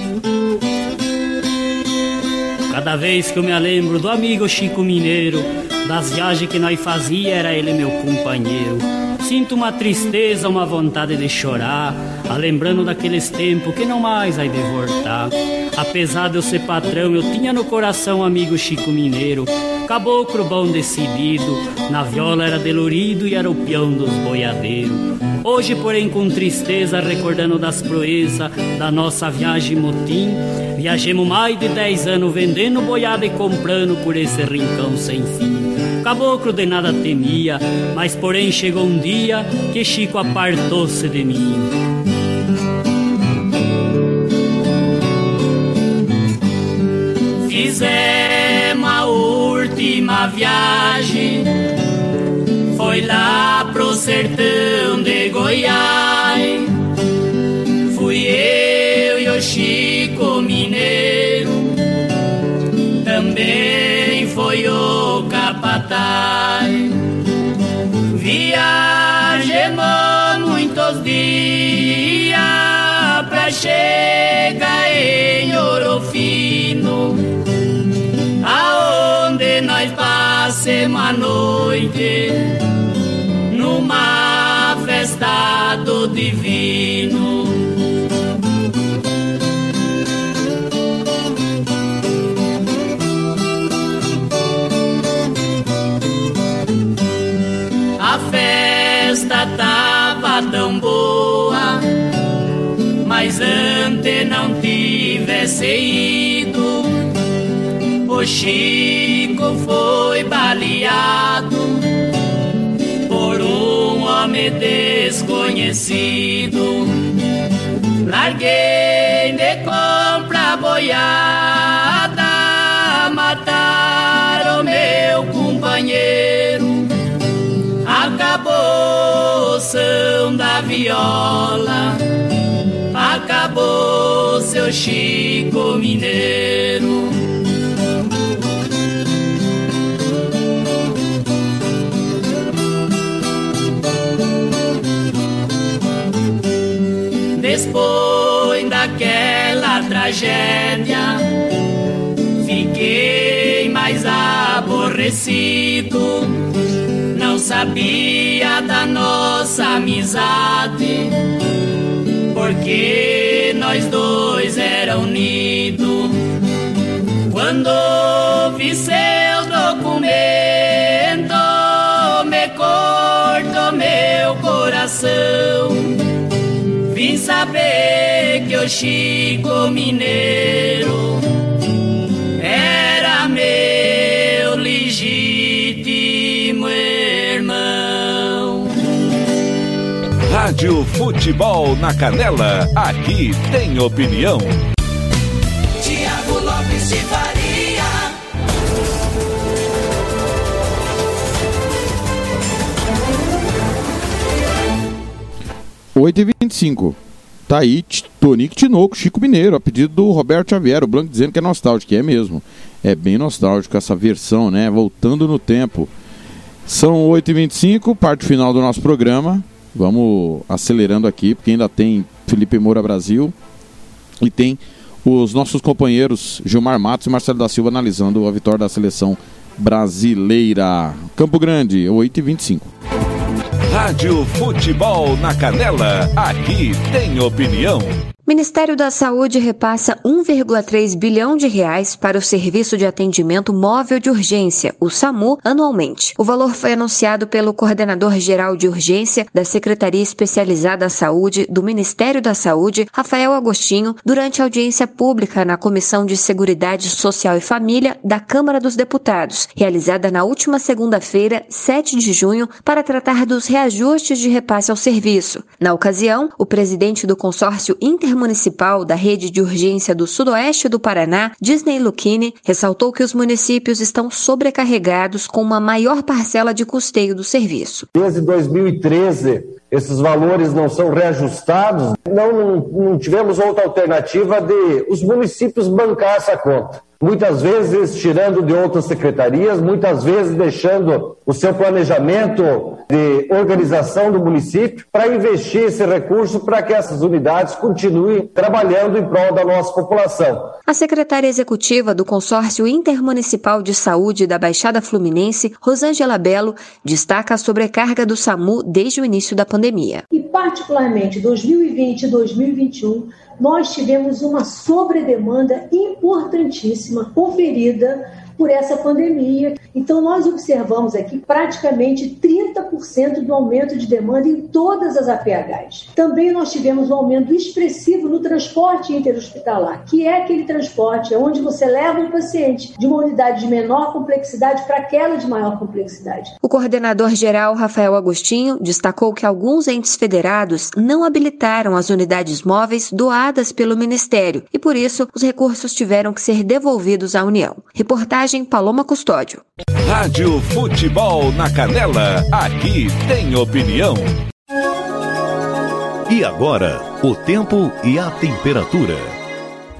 Cada vez que eu me lembro do amigo Chico Mineiro, das viagens que nós fazia, era ele meu companheiro. Sinto uma tristeza, uma vontade de chorar, a lembrando daqueles tempos que não mais vai de voltar. Apesar de eu ser patrão, eu tinha no coração amigo Chico Mineiro, caboclo bom decidido, na viola era delorido e era o peão dos boiadeiros. Hoje, porém, com tristeza, recordando das proezas da nossa viagem motim, viajemos mais de dez anos vendendo boiada e comprando por esse rincão sem fim. Caboclo de nada temia, mas porém chegou um dia que Chico apartou-se de mim. Fizemos a última viagem, foi lá pro sertão de Goiás. Fui eu e o Chico Mineiro, também foi o capataz. Viajemos muitos dias pra chegar em Ouro Fino, aonde nós passemos a noite numa festa do divino. Mas antes não tivesse ido. O Chico foi baleado por um homem desconhecido. Larguei de compra boiada, mataram meu companheiro. Acabou o som da viola, acabou seu Chico Mineiro. Depois daquela tragédia, fiquei mais aborrecido. Não sabia da nossa amizade, porque nós dois era unidos. Quando vi seu documento, me cortou meu coração. Vim saber que o Chico Mineiro Rádio Futebol na Canela, aqui tem opinião. Tiago Lopes de Faria. 8 e 25 Tá aí Tonico Tinoco, Chico Mineiro, a pedido do Roberto Xavier, o Blanco dizendo que é nostálgico, e é mesmo. É bem nostálgico essa versão, né? Voltando no tempo. São 8 e 25 parte final do nosso programa. Vamos acelerando aqui, porque ainda tem Felipe Moura Brasil e tem os nossos companheiros Gilmar Matos e Marcelo da Silva analisando a vitória da seleção brasileira. Campo Grande, 8 e 25 Rádio Futebol na Canela, aqui tem opinião. Ministério da Saúde repassa 1,3 bilhão de reais para o Serviço de Atendimento Móvel de Urgência, o SAMU, anualmente. O valor foi anunciado pelo coordenador geral de urgência da Secretaria Especializada à Saúde do Ministério da Saúde, Rafael Agostinho, durante audiência pública na Comissão de Seguridade Social e Família da Câmara dos Deputados, realizada na última segunda-feira, 7 de junho, para tratar dos reajustes de repasse ao serviço. Na ocasião, o presidente do consórcio intermunicipal da Rede de Urgência do Sudoeste do Paraná, Disney Lucchini, ressaltou que os municípios estão sobrecarregados com uma maior parcela de custeio do serviço. Desde 2013, esses valores não são reajustados, não, não, tivemos outra alternativa de os municípios bancar essa conta muitas vezes tirando de outras secretarias, muitas vezes deixando o seu planejamento de organização do município para investir esse recurso para que essas unidades continuem trabalhando em prol da nossa população. A secretária executiva do Consórcio Intermunicipal de Saúde da Baixada Fluminense, Rosângela Belo, destaca a sobrecarga do SAMU desde o início da pandemia. E particularmente 2020 e 2021 nós tivemos uma sobredemanda importantíssima conferida por essa pandemia. Então, nós observamos aqui praticamente 30% do aumento de demanda em todas as APHs. Também nós tivemos um aumento expressivo no transporte interhospitalar, que é aquele transporte onde você leva um paciente de uma unidade de menor complexidade para aquela de maior complexidade. O coordenador-geral Rafael Agostinho destacou que alguns entes federados não habilitaram as unidades móveis doadas pelo Ministério e, por isso, os recursos tiveram que ser devolvidos à União. Reportagem Paloma Custódio. Rádio Futebol na Canela, aqui tem opinião. E agora, o tempo e a temperatura.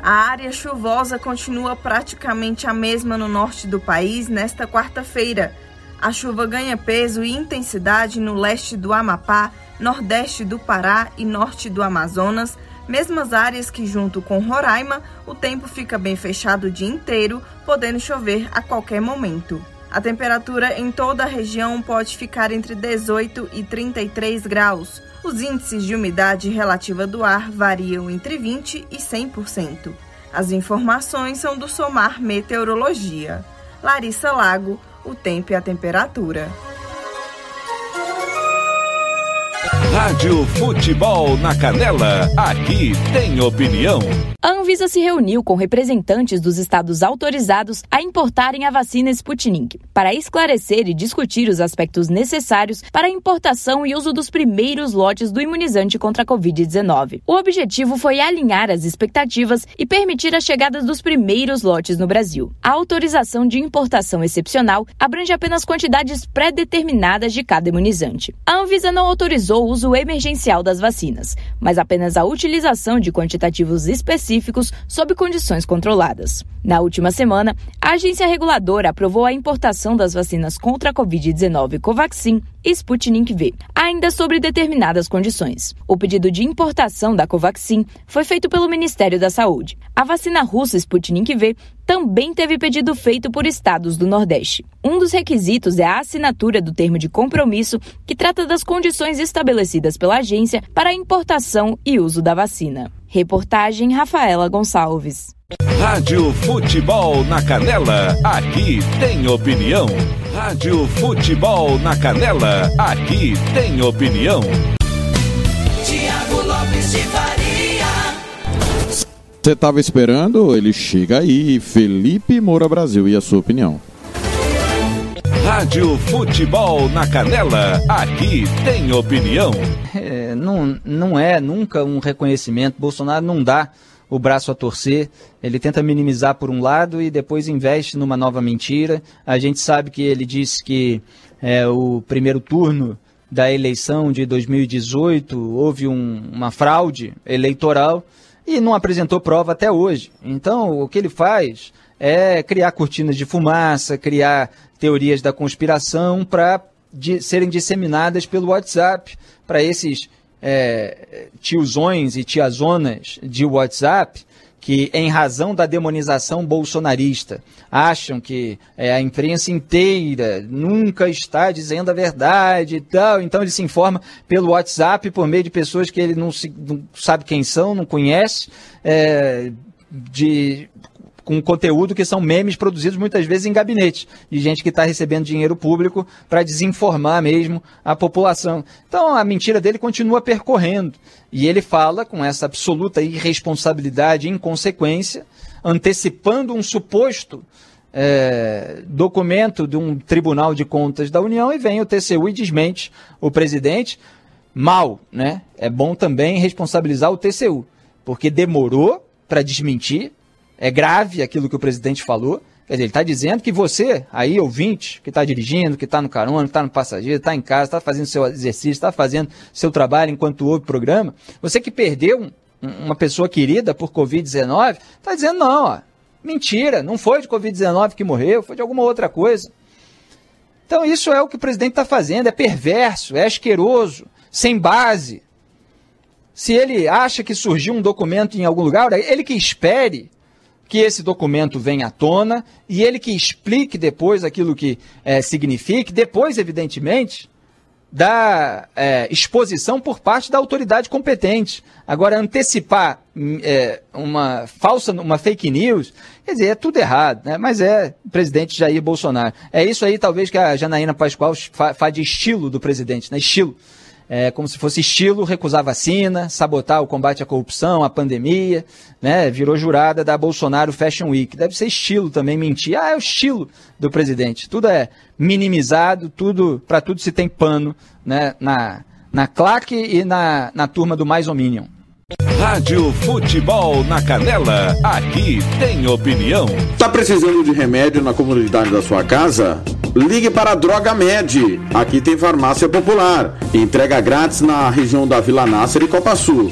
A área chuvosa continua praticamente a mesma no norte do país nesta quarta-feira. A chuva ganha peso e intensidade no leste do Amapá, nordeste do Pará e norte do Amazonas, mesmas áreas que, junto com Roraima, o tempo fica bem fechado o dia inteiro, podendo chover a qualquer momento. A temperatura em toda a região pode ficar entre 18 e 33 graus. Os índices de umidade relativa do ar variam entre 20 e 100%. As informações são do Somar Meteorologia. Larissa Lago, o tempo e a temperatura. Rádio Futebol na Canela, aqui tem opinião. A Anvisa se reuniu com representantes dos estados autorizados a importarem a vacina Sputnik, para esclarecer e discutir os aspectos necessários para a importação e uso dos primeiros lotes do imunizante contra a Covid-19. O objetivo foi alinhar as expectativas e permitir a chegada dos primeiros lotes no Brasil. A autorização de importação excepcional abrange apenas quantidades pré-determinadas de cada imunizante. A Anvisa não autorizou o uso emergencial das vacinas, mas apenas a utilização de quantitativos específicos sob condições controladas. Na última semana, a agência reguladora aprovou a importação das vacinas contra a Covid-19 Covaxin e Sputnik V, ainda sobre determinadas condições. O pedido de importação da Covaxin foi feito pelo Ministério da Saúde. A vacina russa Sputnik V também teve pedido feito por estados do Nordeste. Um dos requisitos é a assinatura do termo de compromisso que trata das condições estabelecidas pela agência para a importação e uso da vacina. Reportagem Rafaela Gonçalves. Rádio Futebol na Canela, aqui tem opinião. Rádio Futebol na Canela, aqui tem opinião. Tiago Lopes de Faria. Você estava esperando? Ele chega aí, Felipe Moura Brasil. E a sua opinião? Rádio Futebol na Canela, aqui tem opinião. É, não, não é nunca um reconhecimento. Bolsonaro não dá o braço a torcer. Ele tenta minimizar por um lado e depois investe numa nova mentira. A gente sabe que ele disse que é, o primeiro turno da eleição de 2018 houve um, uma fraude eleitoral e não apresentou prova até hoje. Então, o que ele faz é criar cortinas de fumaça, criar teorias da conspiração para serem disseminadas pelo WhatsApp para esses é, tiozões e tiazonas de WhatsApp que, em razão da demonização bolsonarista, acham que é, a imprensa inteira nunca está dizendo a verdade e tal. Então ele se informa pelo WhatsApp por meio de pessoas que ele não, se, não sabe quem são, não conhece, é, de com conteúdo que são memes produzidos muitas vezes em gabinete, de gente que está recebendo dinheiro público para desinformar mesmo a população. Então a mentira dele continua percorrendo. E ele fala com essa absoluta irresponsabilidade e inconsequência, antecipando um suposto é, documento de um Tribunal de Contas da União e vem o TCU e desmente o presidente. Mal, né? É bom também responsabilizar o TCU, porque demorou para desmentir, é grave aquilo que o presidente falou. Quer dizer, ele está dizendo que você, aí ouvinte, que está dirigindo, que está no carona, que está no passageiro, está em casa, está fazendo seu exercício, está fazendo seu trabalho enquanto ouve o programa, você que perdeu um, uma pessoa querida por Covid-19, está dizendo não, ó, mentira, não foi de Covid-19 que morreu, foi de alguma outra coisa. Então isso é o que o presidente está fazendo, é perverso, é asqueroso, sem base. Se ele acha que surgiu um documento em algum lugar, ele que espere que esse documento venha à tona e ele que explique depois aquilo que é, signifique, depois, evidentemente, da é, exposição por parte da autoridade competente. Agora, antecipar é, uma falsa, uma fake news, quer dizer, é tudo errado, né? mas é presidente Jair Bolsonaro. É isso aí, talvez, que a Janaína Pascoal faz de estilo do presidente, né? estilo é, como se fosse estilo recusar vacina, sabotar o combate à corrupção, à pandemia, né? Virou jurada da Bolsonaro Fashion Week. Deve ser estilo também mentir. Ah, é o estilo do presidente. Tudo é minimizado, tudo para tudo se tem pano, né? Na, na claque e na, na turma do mais Minion. Rádio Futebol na Canela, aqui tem opinião. Tá precisando de remédio na comunidade da sua casa? Ligue para a Droga Med. Aqui tem farmácia popular. Entrega grátis na região da Vila Nácer e Copa Sul.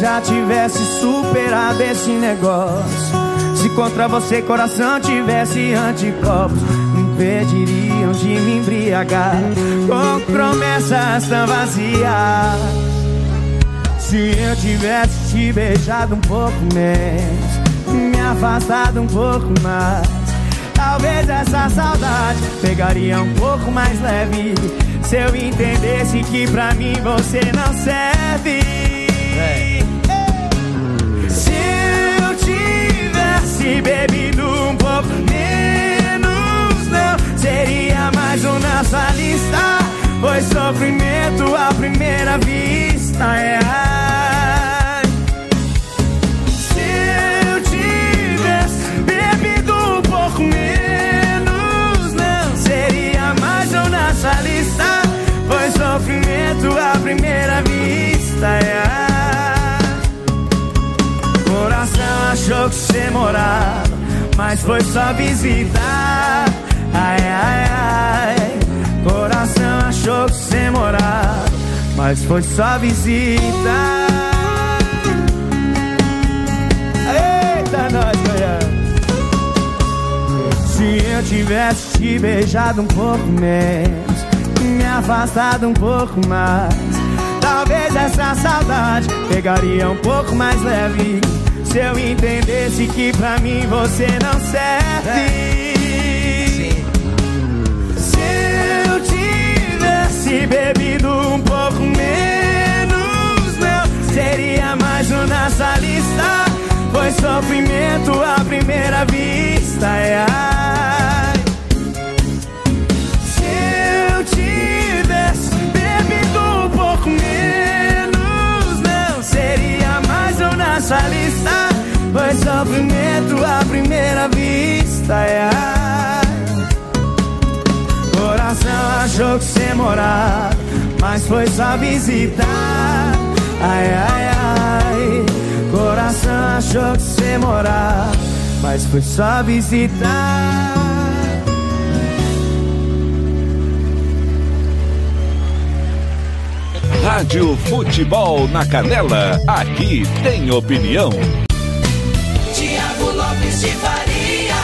Já tivesse superado esse negócio. Se contra você coração tivesse anticorpos, me impediriam de me embriagar com promessas tão vazias. Se eu tivesse te beijado um pouco menos, me afastado um pouco mais, talvez essa saudade pegaria um pouco mais leve. Se eu entendesse que pra mim você não serve. Tivesse bebido um pouco menos, não seria mais um na sua lista. Foi sofrimento à primeira vista. É. Se eu tivesse bebido um pouco menos, não seria mais um na sua lista. Foi sofrimento à primeira vista. É. achou que você morava, mas foi só visitar. Ai, ai, ai. Coração achou que você morava, mas foi só visitar. Eita, nós, Goiânia. Se eu tivesse te beijado um pouco menos, me afastado um pouco mais, talvez essa saudade pegaria um pouco mais leve. Se eu entendesse que pra mim você não serve. Se eu tivesse bebido um pouco menos, não seria mais um nessa lista. Foi sofrimento à primeira vista. É, nessa lista. Foi sofrimento à primeira vista. É, ai. Coração achou que você morava, mas foi só visitar. Ai, ai, ai. Coração achou que você morava, mas foi só visitar. Rádio Futebol na Canela, aqui tem opinião. Tiago Lopes de Faria.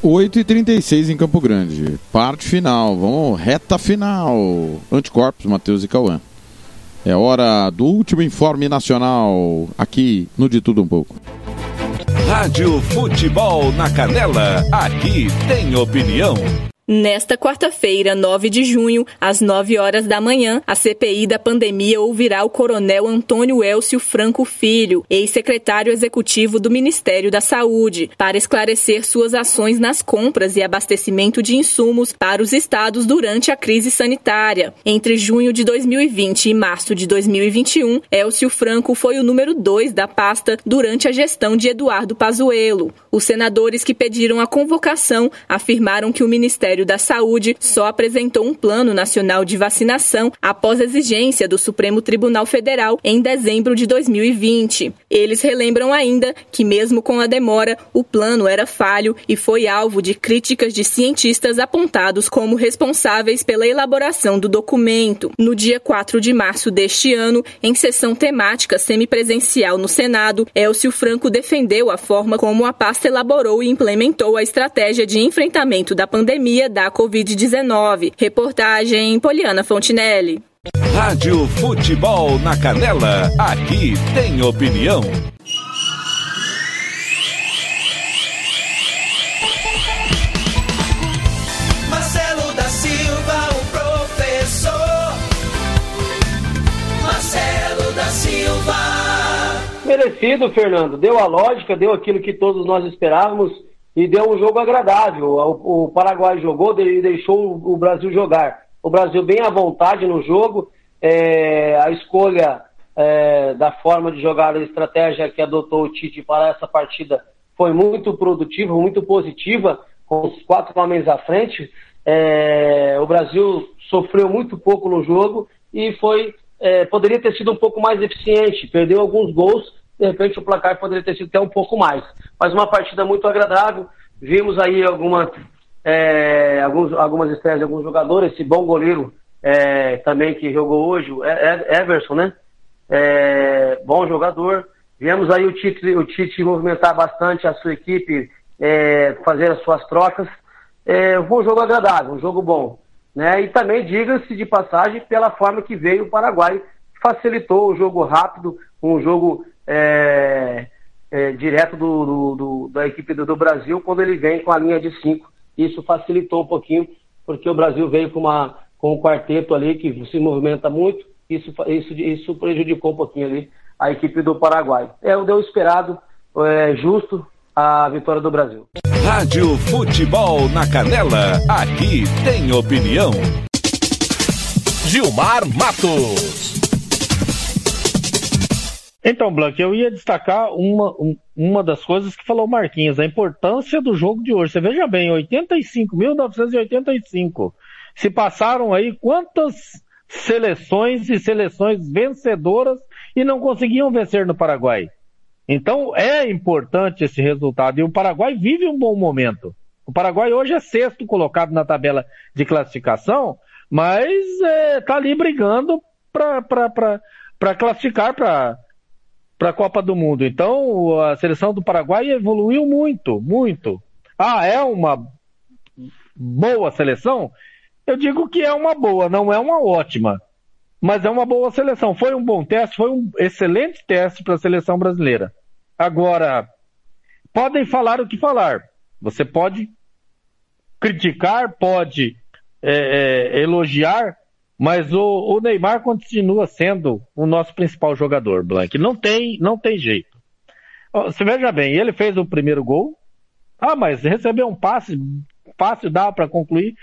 8h36 em Campo Grande. Parte final, vamos, reta final. Anticorpos, Matheus e Cauã. É hora do último informe nacional, aqui no De Tudo Um Pouco. Rádio Futebol na Canela, aqui tem opinião. Nesta quarta-feira, 9 de junho, às 9 horas da manhã, a CPI da pandemia ouvirá o coronel Antônio Elcio Franco Filho, ex-secretário executivo do Ministério da Saúde, para esclarecer suas ações nas compras e abastecimento de insumos para os estados durante a crise sanitária. Entre junho de 2020 e março de 2021, Elcio Franco foi o número 2 da pasta durante a gestão de Eduardo Pazuello. Os senadores que pediram a convocação afirmaram que o Ministério Ministério da Saúde só apresentou um plano nacional de vacinação após exigência do Supremo Tribunal Federal em dezembro de 2020. Eles relembram ainda que, mesmo com a demora, o plano era falho e foi alvo de críticas de cientistas apontados como responsáveis pela elaboração do documento. No dia 4 de março deste ano, em sessão temática semipresencial no Senado, Elcio Franco defendeu a forma como a pasta elaborou e implementou a estratégia de enfrentamento da pandemia da Covid-19. Reportagem Poliana Fontinelli. Rádio Futebol na Canela. Aqui tem opinião. Marcelo da Silva, o professor. Marcelo da Silva. Merecido, Fernando. Deu a lógica, deu aquilo que todos nós esperávamos e deu um jogo agradável. O, o Paraguai jogou e deixou o Brasil jogar. O Brasil bem à vontade no jogo, é, a escolha é, da forma de jogar, a estratégia que adotou o Tite para essa partida foi muito produtiva, muito positiva, com os quatro homens à frente. É, o Brasil sofreu muito pouco no jogo e foi é, poderia ter sido um pouco mais eficiente, perdeu alguns gols, de repente o placar poderia ter sido até um pouco mais. Mas uma partida muito agradável. Vimos aí alguma, é, alguns, algumas estreias de alguns jogadores, esse bom goleiro é, também que jogou hoje, Everson, né? É, bom jogador. Vemos aí o Tite, o Tite movimentar bastante a sua equipe, é, fazer as suas trocas. É, foi um jogo agradável, um jogo bom. Né? E também, diga-se de passagem, pela forma que veio o Paraguai, facilitou o jogo rápido, um jogo é, é, direto do, do, do, da equipe do, Brasil quando ele vem com a linha de cinco. Isso facilitou um pouquinho, porque o Brasil veio com, uma, com um quarteto ali que se movimenta muito, isso, isso, isso prejudicou um pouquinho ali a equipe do Paraguai. É o deu esperado, é, justo a vitória do Brasil. Rádio Futebol na Canela, aqui tem opinião. Gilmar Matos. Então, Blanc, eu ia destacar uma, uma das coisas que falou o Marquinhos, a importância do jogo de hoje. Você veja bem, 85.985. Se passaram aí quantas seleções e seleções vencedoras e não conseguiam vencer no Paraguai. Então é importante esse resultado. E o Paraguai vive um bom momento. O Paraguai hoje é sexto colocado na tabela de classificação, mas está é, tá ali brigando para classificar para para a Copa do Mundo. Então, a seleção do Paraguai evoluiu muito, muito. Ah, é uma boa seleção? Eu digo que é uma boa, não é uma ótima. Mas é uma boa seleção. Foi um bom teste, foi um excelente teste para a seleção brasileira. Agora, podem falar o que falar. Você pode criticar, pode é, é, elogiar, mas o, o, Neymar continua sendo o nosso principal jogador, Blank. Não tem, não tem jeito. Você veja bem, ele fez o primeiro gol. Ah, mas recebeu um passe, passe dá para concluir,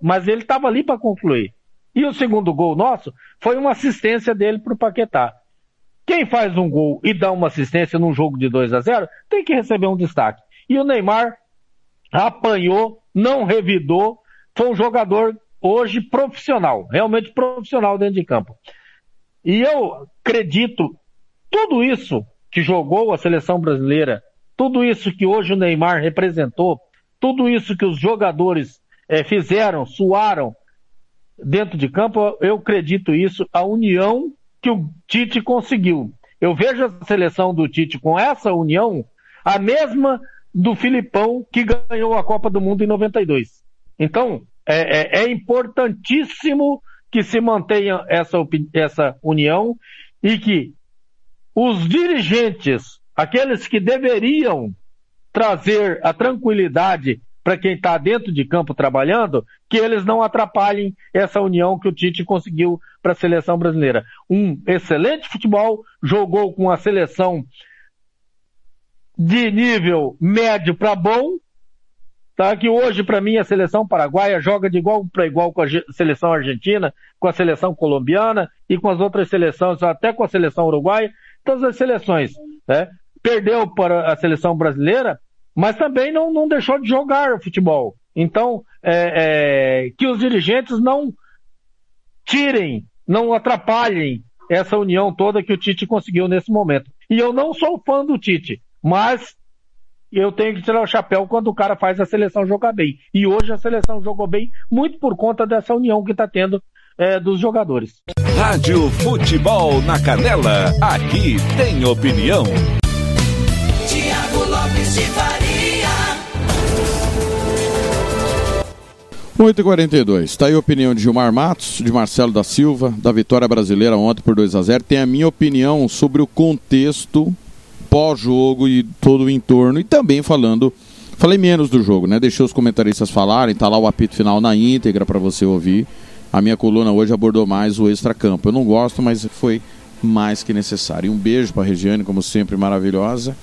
mas ele estava ali para concluir. E o segundo gol nosso foi uma assistência dele para o Paquetá. Quem faz um gol e dá uma assistência num jogo de 2 a 0 tem que receber um destaque. E o Neymar apanhou, não revidou, foi um jogador hoje profissional, realmente profissional dentro de campo. E eu acredito, tudo isso que jogou a seleção brasileira, tudo isso que hoje o Neymar representou, tudo isso que os jogadores é, fizeram, suaram dentro de campo, eu acredito isso, a união que o Tite conseguiu. Eu vejo a seleção do Tite com essa união, a mesma do Filipão que ganhou a Copa do Mundo em 92. Então, é, é, é importantíssimo que se mantenha essa, essa união e que os dirigentes, aqueles que deveriam trazer a tranquilidade para quem está dentro de campo trabalhando, que eles não atrapalhem essa união que o Tite conseguiu para a seleção brasileira. Um excelente futebol, jogou com a seleção de nível médio para bom, tá? Que hoje para mim a seleção paraguaia joga de igual para igual com a seleção argentina, com a seleção colombiana e com as outras seleções, até com a seleção uruguaia, todas as seleções, né? Perdeu para a seleção brasileira, mas também não, não deixou de jogar futebol. Então, é, é, que os dirigentes não tirem, não atrapalhem essa união toda que o Tite conseguiu nesse momento. E eu não sou fã do Tite, mas eu tenho que tirar o chapéu quando o cara faz a seleção jogar bem. E hoje a seleção jogou bem, muito por conta dessa união que está tendo é, dos jogadores. Rádio Futebol na Canela, aqui tem opinião. Tiago Lopes de Faria. 8h42. Está aí a opinião de Gilmar Matos, de Marcelo da Silva, da vitória brasileira ontem por 2 a 0 Tem a minha opinião sobre o contexto pós-jogo e todo o entorno. E também falando. Falei menos do jogo, né? Deixei os comentaristas falarem, tá lá o apito final na íntegra para você ouvir. A minha coluna hoje abordou mais o extracampo. Eu não gosto, mas foi mais que necessário. E um beijo para Regiane, como sempre, maravilhosa.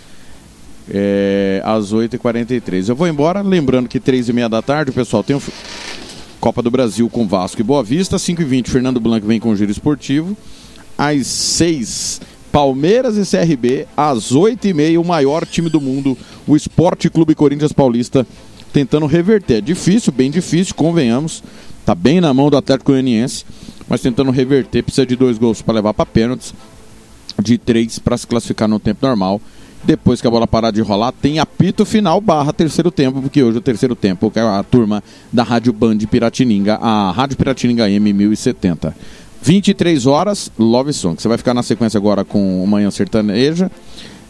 É, às 8h43. Eu vou embora, lembrando que 3h30 da tarde, o pessoal tem o Copa do Brasil com Vasco e Boa Vista. 5h20, Fernando Blanco vem com o Giro Esportivo. Às 6 Palmeiras e CRB, às 8h30, o maior time do mundo, o Esporte Clube Corinthians Paulista, tentando reverter. É difícil, bem difícil, convenhamos. Tá bem na mão do Atlético Goianiense, mas tentando reverter, precisa de dois gols para levar para pênaltis, de três para se classificar no tempo normal. Depois que a bola parar de rolar, tem apito final barra terceiro tempo, porque hoje é o terceiro tempo, que é a turma da Rádio Band Piratininga, a Rádio Piratininga M1070. 23 horas, Love Song. Você vai ficar na sequência agora com o Manhã Sertaneja.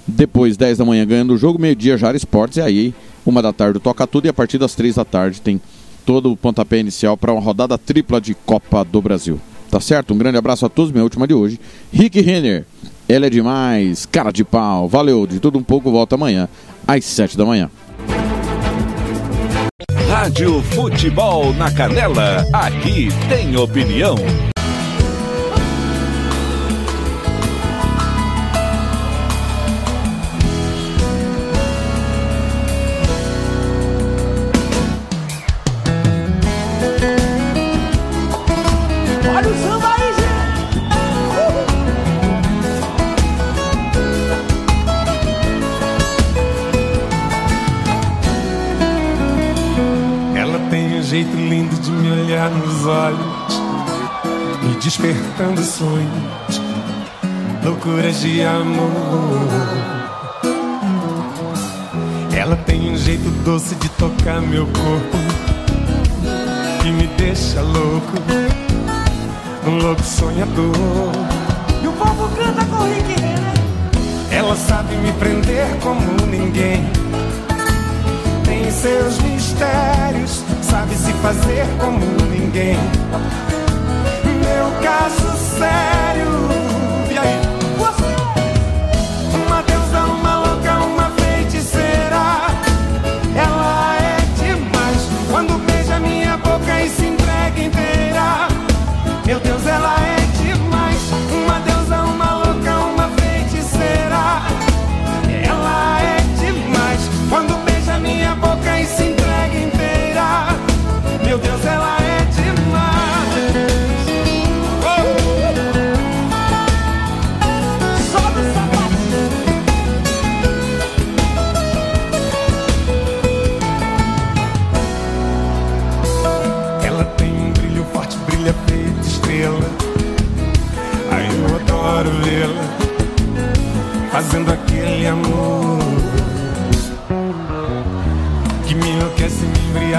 Depois, 10 da manhã, ganhando o jogo. Meio-dia, Jara Esportes. E aí, uma da tarde, Toca Tudo. E a partir das 3 da tarde, tem todo o pontapé inicial para uma rodada tripla de Copa do Brasil. Tá certo? Um grande abraço a todos. Minha última de hoje. Rick Renner. Ela é demais. Cara de pau. Valeu. De tudo um pouco. Volta amanhã, às 7 da manhã. Rádio Futebol na Canela. Aqui tem opinião. De me olhar nos olhos, me despertando sonhos, loucuras de amor. Ela tem um jeito doce de tocar meu corpo, que me deixa louco, um louco sonhador. E o povo canta com Rick. Ela sabe me prender como ninguém. Seus mistérios, sabe se fazer como ninguém. Meu caso sério. E aí?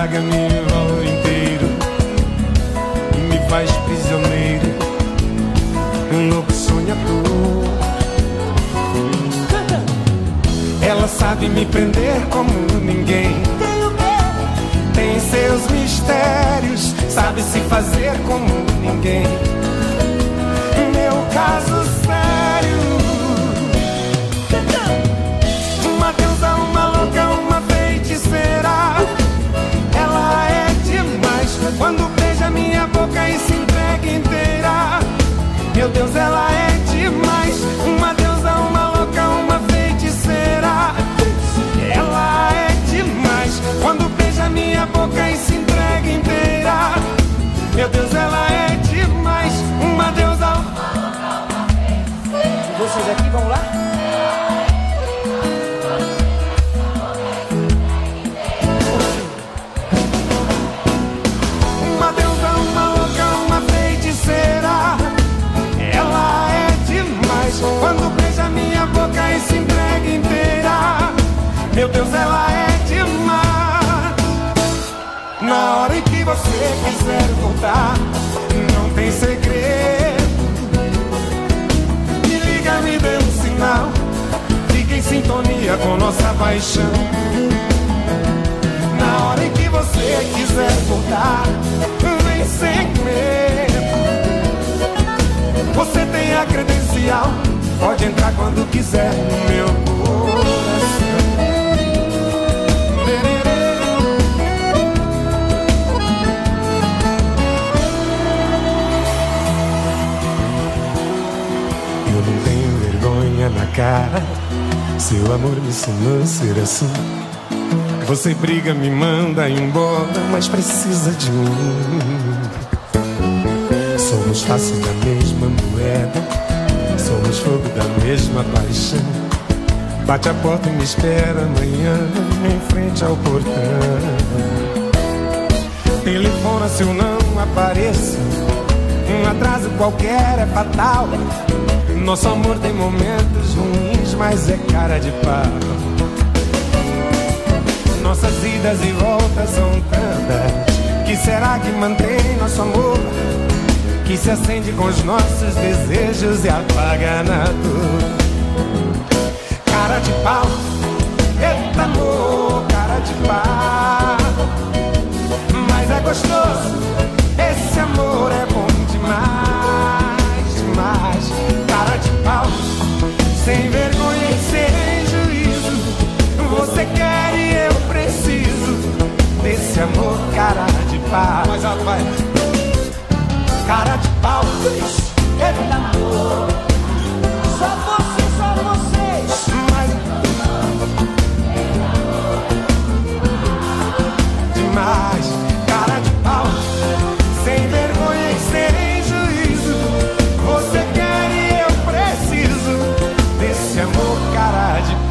Me embriaga, me envolve inteiro e me faz prisioneiro, um louco sonhador. Ela sabe me prender como ninguém. Tem seus mistérios, sabe se fazer como ninguém. Meu caso paixão. Na hora em que você quiser voltar, vem sem medo. Você tem a credencial, pode entrar quando quiser no meu coração. Eu não tenho vergonha na cara. Seu amor me ensinou ser assim. Você briga, me manda embora, mas precisa de mim. Somos face da mesma moeda, somos fogo da mesma paixão. Bate a porta e me espera amanhã, em frente ao portão. Telefona se eu não apareço, um atraso qualquer é fatal. Nosso amor tem momentos ruins, mas é cara de pau. Nossas idas e voltas são tantas. Que será que mantém nosso amor? Que se acende com os nossos desejos e apaga na dor. Cara de pau, eita amor, cara de pau. Mas é gostoso, esse amor é bom demais, demais. Cara de pau, sem vergonha e sem juízo. Você quer e eu preciso desse amor, cara de pau. Mais alto, vai. Cara de pau, eita amor.